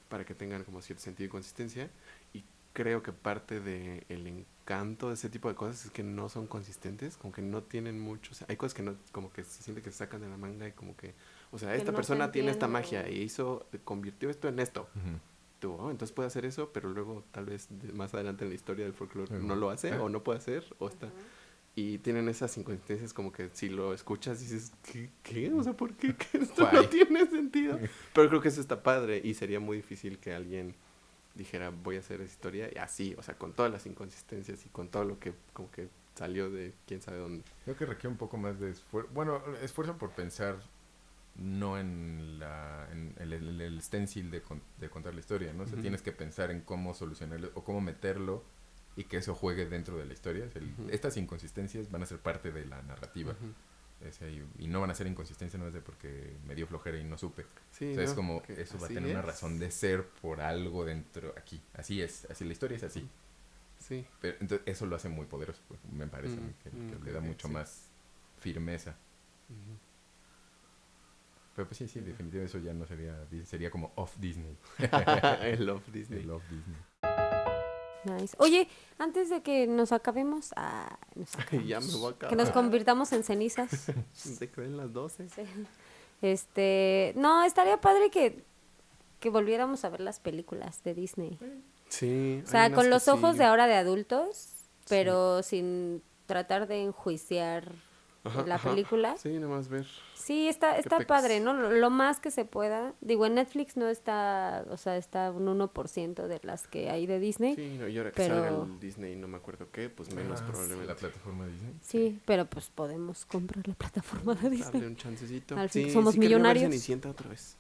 para que tengan como cierto sentido y consistencia. Y creo que parte del encanto de ese tipo de cosas es que no son consistentes, como que no tienen mucho, o sea, hay cosas que no, como que se siente que se sacan de la manga y como que, o sea, Que esta no se persona tiene esta magia y hizo, convirtió esto en esto. Ujú. Tú, oh, entonces puede hacer eso, pero luego tal vez más adelante en la historia del folclore no lo hace ¿eh? o no puede hacer o está... Y tienen esas inconsistencias como que si lo escuchas dices, ¿qué? qué? O sea, ¿por qué? ¿Qué? Esto no tiene sentido. Pero creo que eso está padre y sería muy difícil que alguien dijera, voy a hacer esa historia y así, o sea, con todas las inconsistencias y con todo lo que como que salió de quién sabe dónde. Creo que requiere un poco más de esfuerzo. Bueno, esfuerzo por pensar no en, la, en el, el- el stencil de, con- de contar la historia, ¿no? O sea, tienes que pensar en cómo solucionarlo o cómo meterlo y que eso juegue dentro de la historia. El-. Estas inconsistencias van a ser parte de la narrativa. Y, y no van a ser inconsistencias no es de porque me dio flojera y no supe. Sí, o sea, es como, Que eso va a tener una razón de ser por algo dentro aquí. Así es, así la historia es así. Sí. Pero, entonces, eso lo hace muy poderoso, pues, me parece, Mm, que, mm, que le da mucho sí. más firmeza. Pero pues sí, sí, definitivamente eso ya no sería, sería como off Disney. I love Disney. El off Disney. Nice. Oye, antes de que nos acabemos, ah, nos ya me acabamos. voy a acabar. que nos convirtamos en cenizas. Se creen las 12. Sí. Este, no, estaría padre que, que volviéramos a ver las películas de Disney. Sí. O sea, con los ojos sí. de ahora de adultos, pero sin tratar de enjuiciar Ajá, la ajá. película. Sí, nada más ver. Sí, está, está padre, ¿no? Lo, lo más que se pueda. Digo, en Netflix no está, o sea, está un 1% de las que hay de Disney. Sí, Sí, no, y ahora que salga el Disney, no me acuerdo qué, pues menos Ah, probablemente. La plataforma Disney. pero pues podemos comprar la plataforma de Darle Disney. un chancecito. Al fin Sí, somos sí millonarios. Cenicienta otra vez.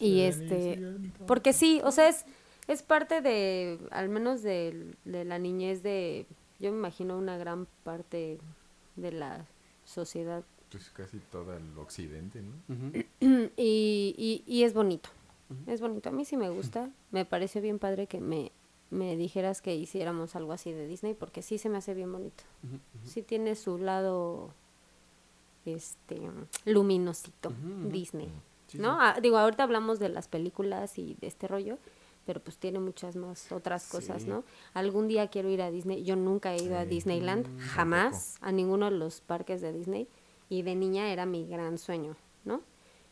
Y este, porque sí, o sea, es, es parte de, al menos de, de la niñez de, yo me imagino una gran parte de la sociedad. Pues casi todo el occidente, ¿no? Y, y, y es bonito. Es bonito. A mí sí me gusta. Me pareció bien padre que me, me dijeras que hiciéramos algo así de Disney, porque sí se me hace bien bonito. Ujú. Sí tiene su lado este luminosito. Disney. Sí, ¿No? sí. Ah, digo, ahorita hablamos de las películas y de este rollo, pero pues tiene muchas más otras cosas, Sí. ¿no? Algún día quiero ir a Disney. Yo nunca he ido a Sí. Disneyland, Mm, jamás, a ninguno de los parques de Disney. Y de niña era mi gran sueño, ¿no?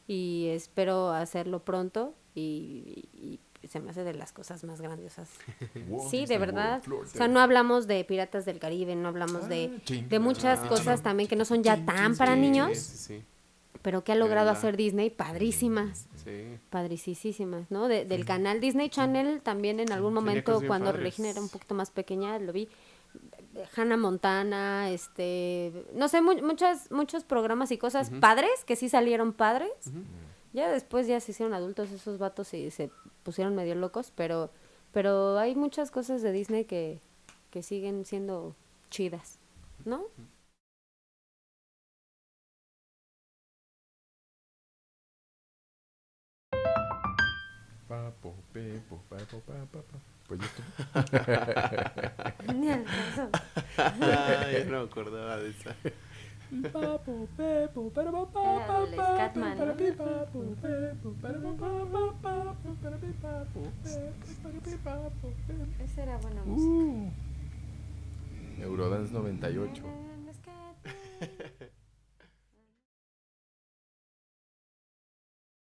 Y espero hacerlo pronto y, y- y se me hace de las cosas más grandiosas. Sí, de verdad. O sea, no hablamos de Piratas del Caribe, no hablamos de, Ah, de muchas ah, cosas también que no son ya tan para Sí, niños, Sí, sí. Pero que ha logrado hacer Disney padrísimas. sí. Padricísimas, ¿no? De- del canal Disney Channel también en algún momento cuando padres. Regina era un poquito más pequeña lo vi Hannah Montana, este, no sé, mu- muchas muchos programas y cosas padres que sí salieron padres. Ya después ya se hicieron adultos esos vatos y se pusieron medio locos, pero pero hay muchas cosas de Disney que que siguen siendo chidas, ¿no? Papo, pepo, papo, pa, pa, pa. Pues ya estuvo. Ni al caso. Ay, no me acordaba de esa. Papo, pepo, para pepo, para pa, pa, pa, papo, para pi, papo, pepo, para pi, papo, pepo. Esa era buena música. Uh. Eurodance 98. Era el Scatman.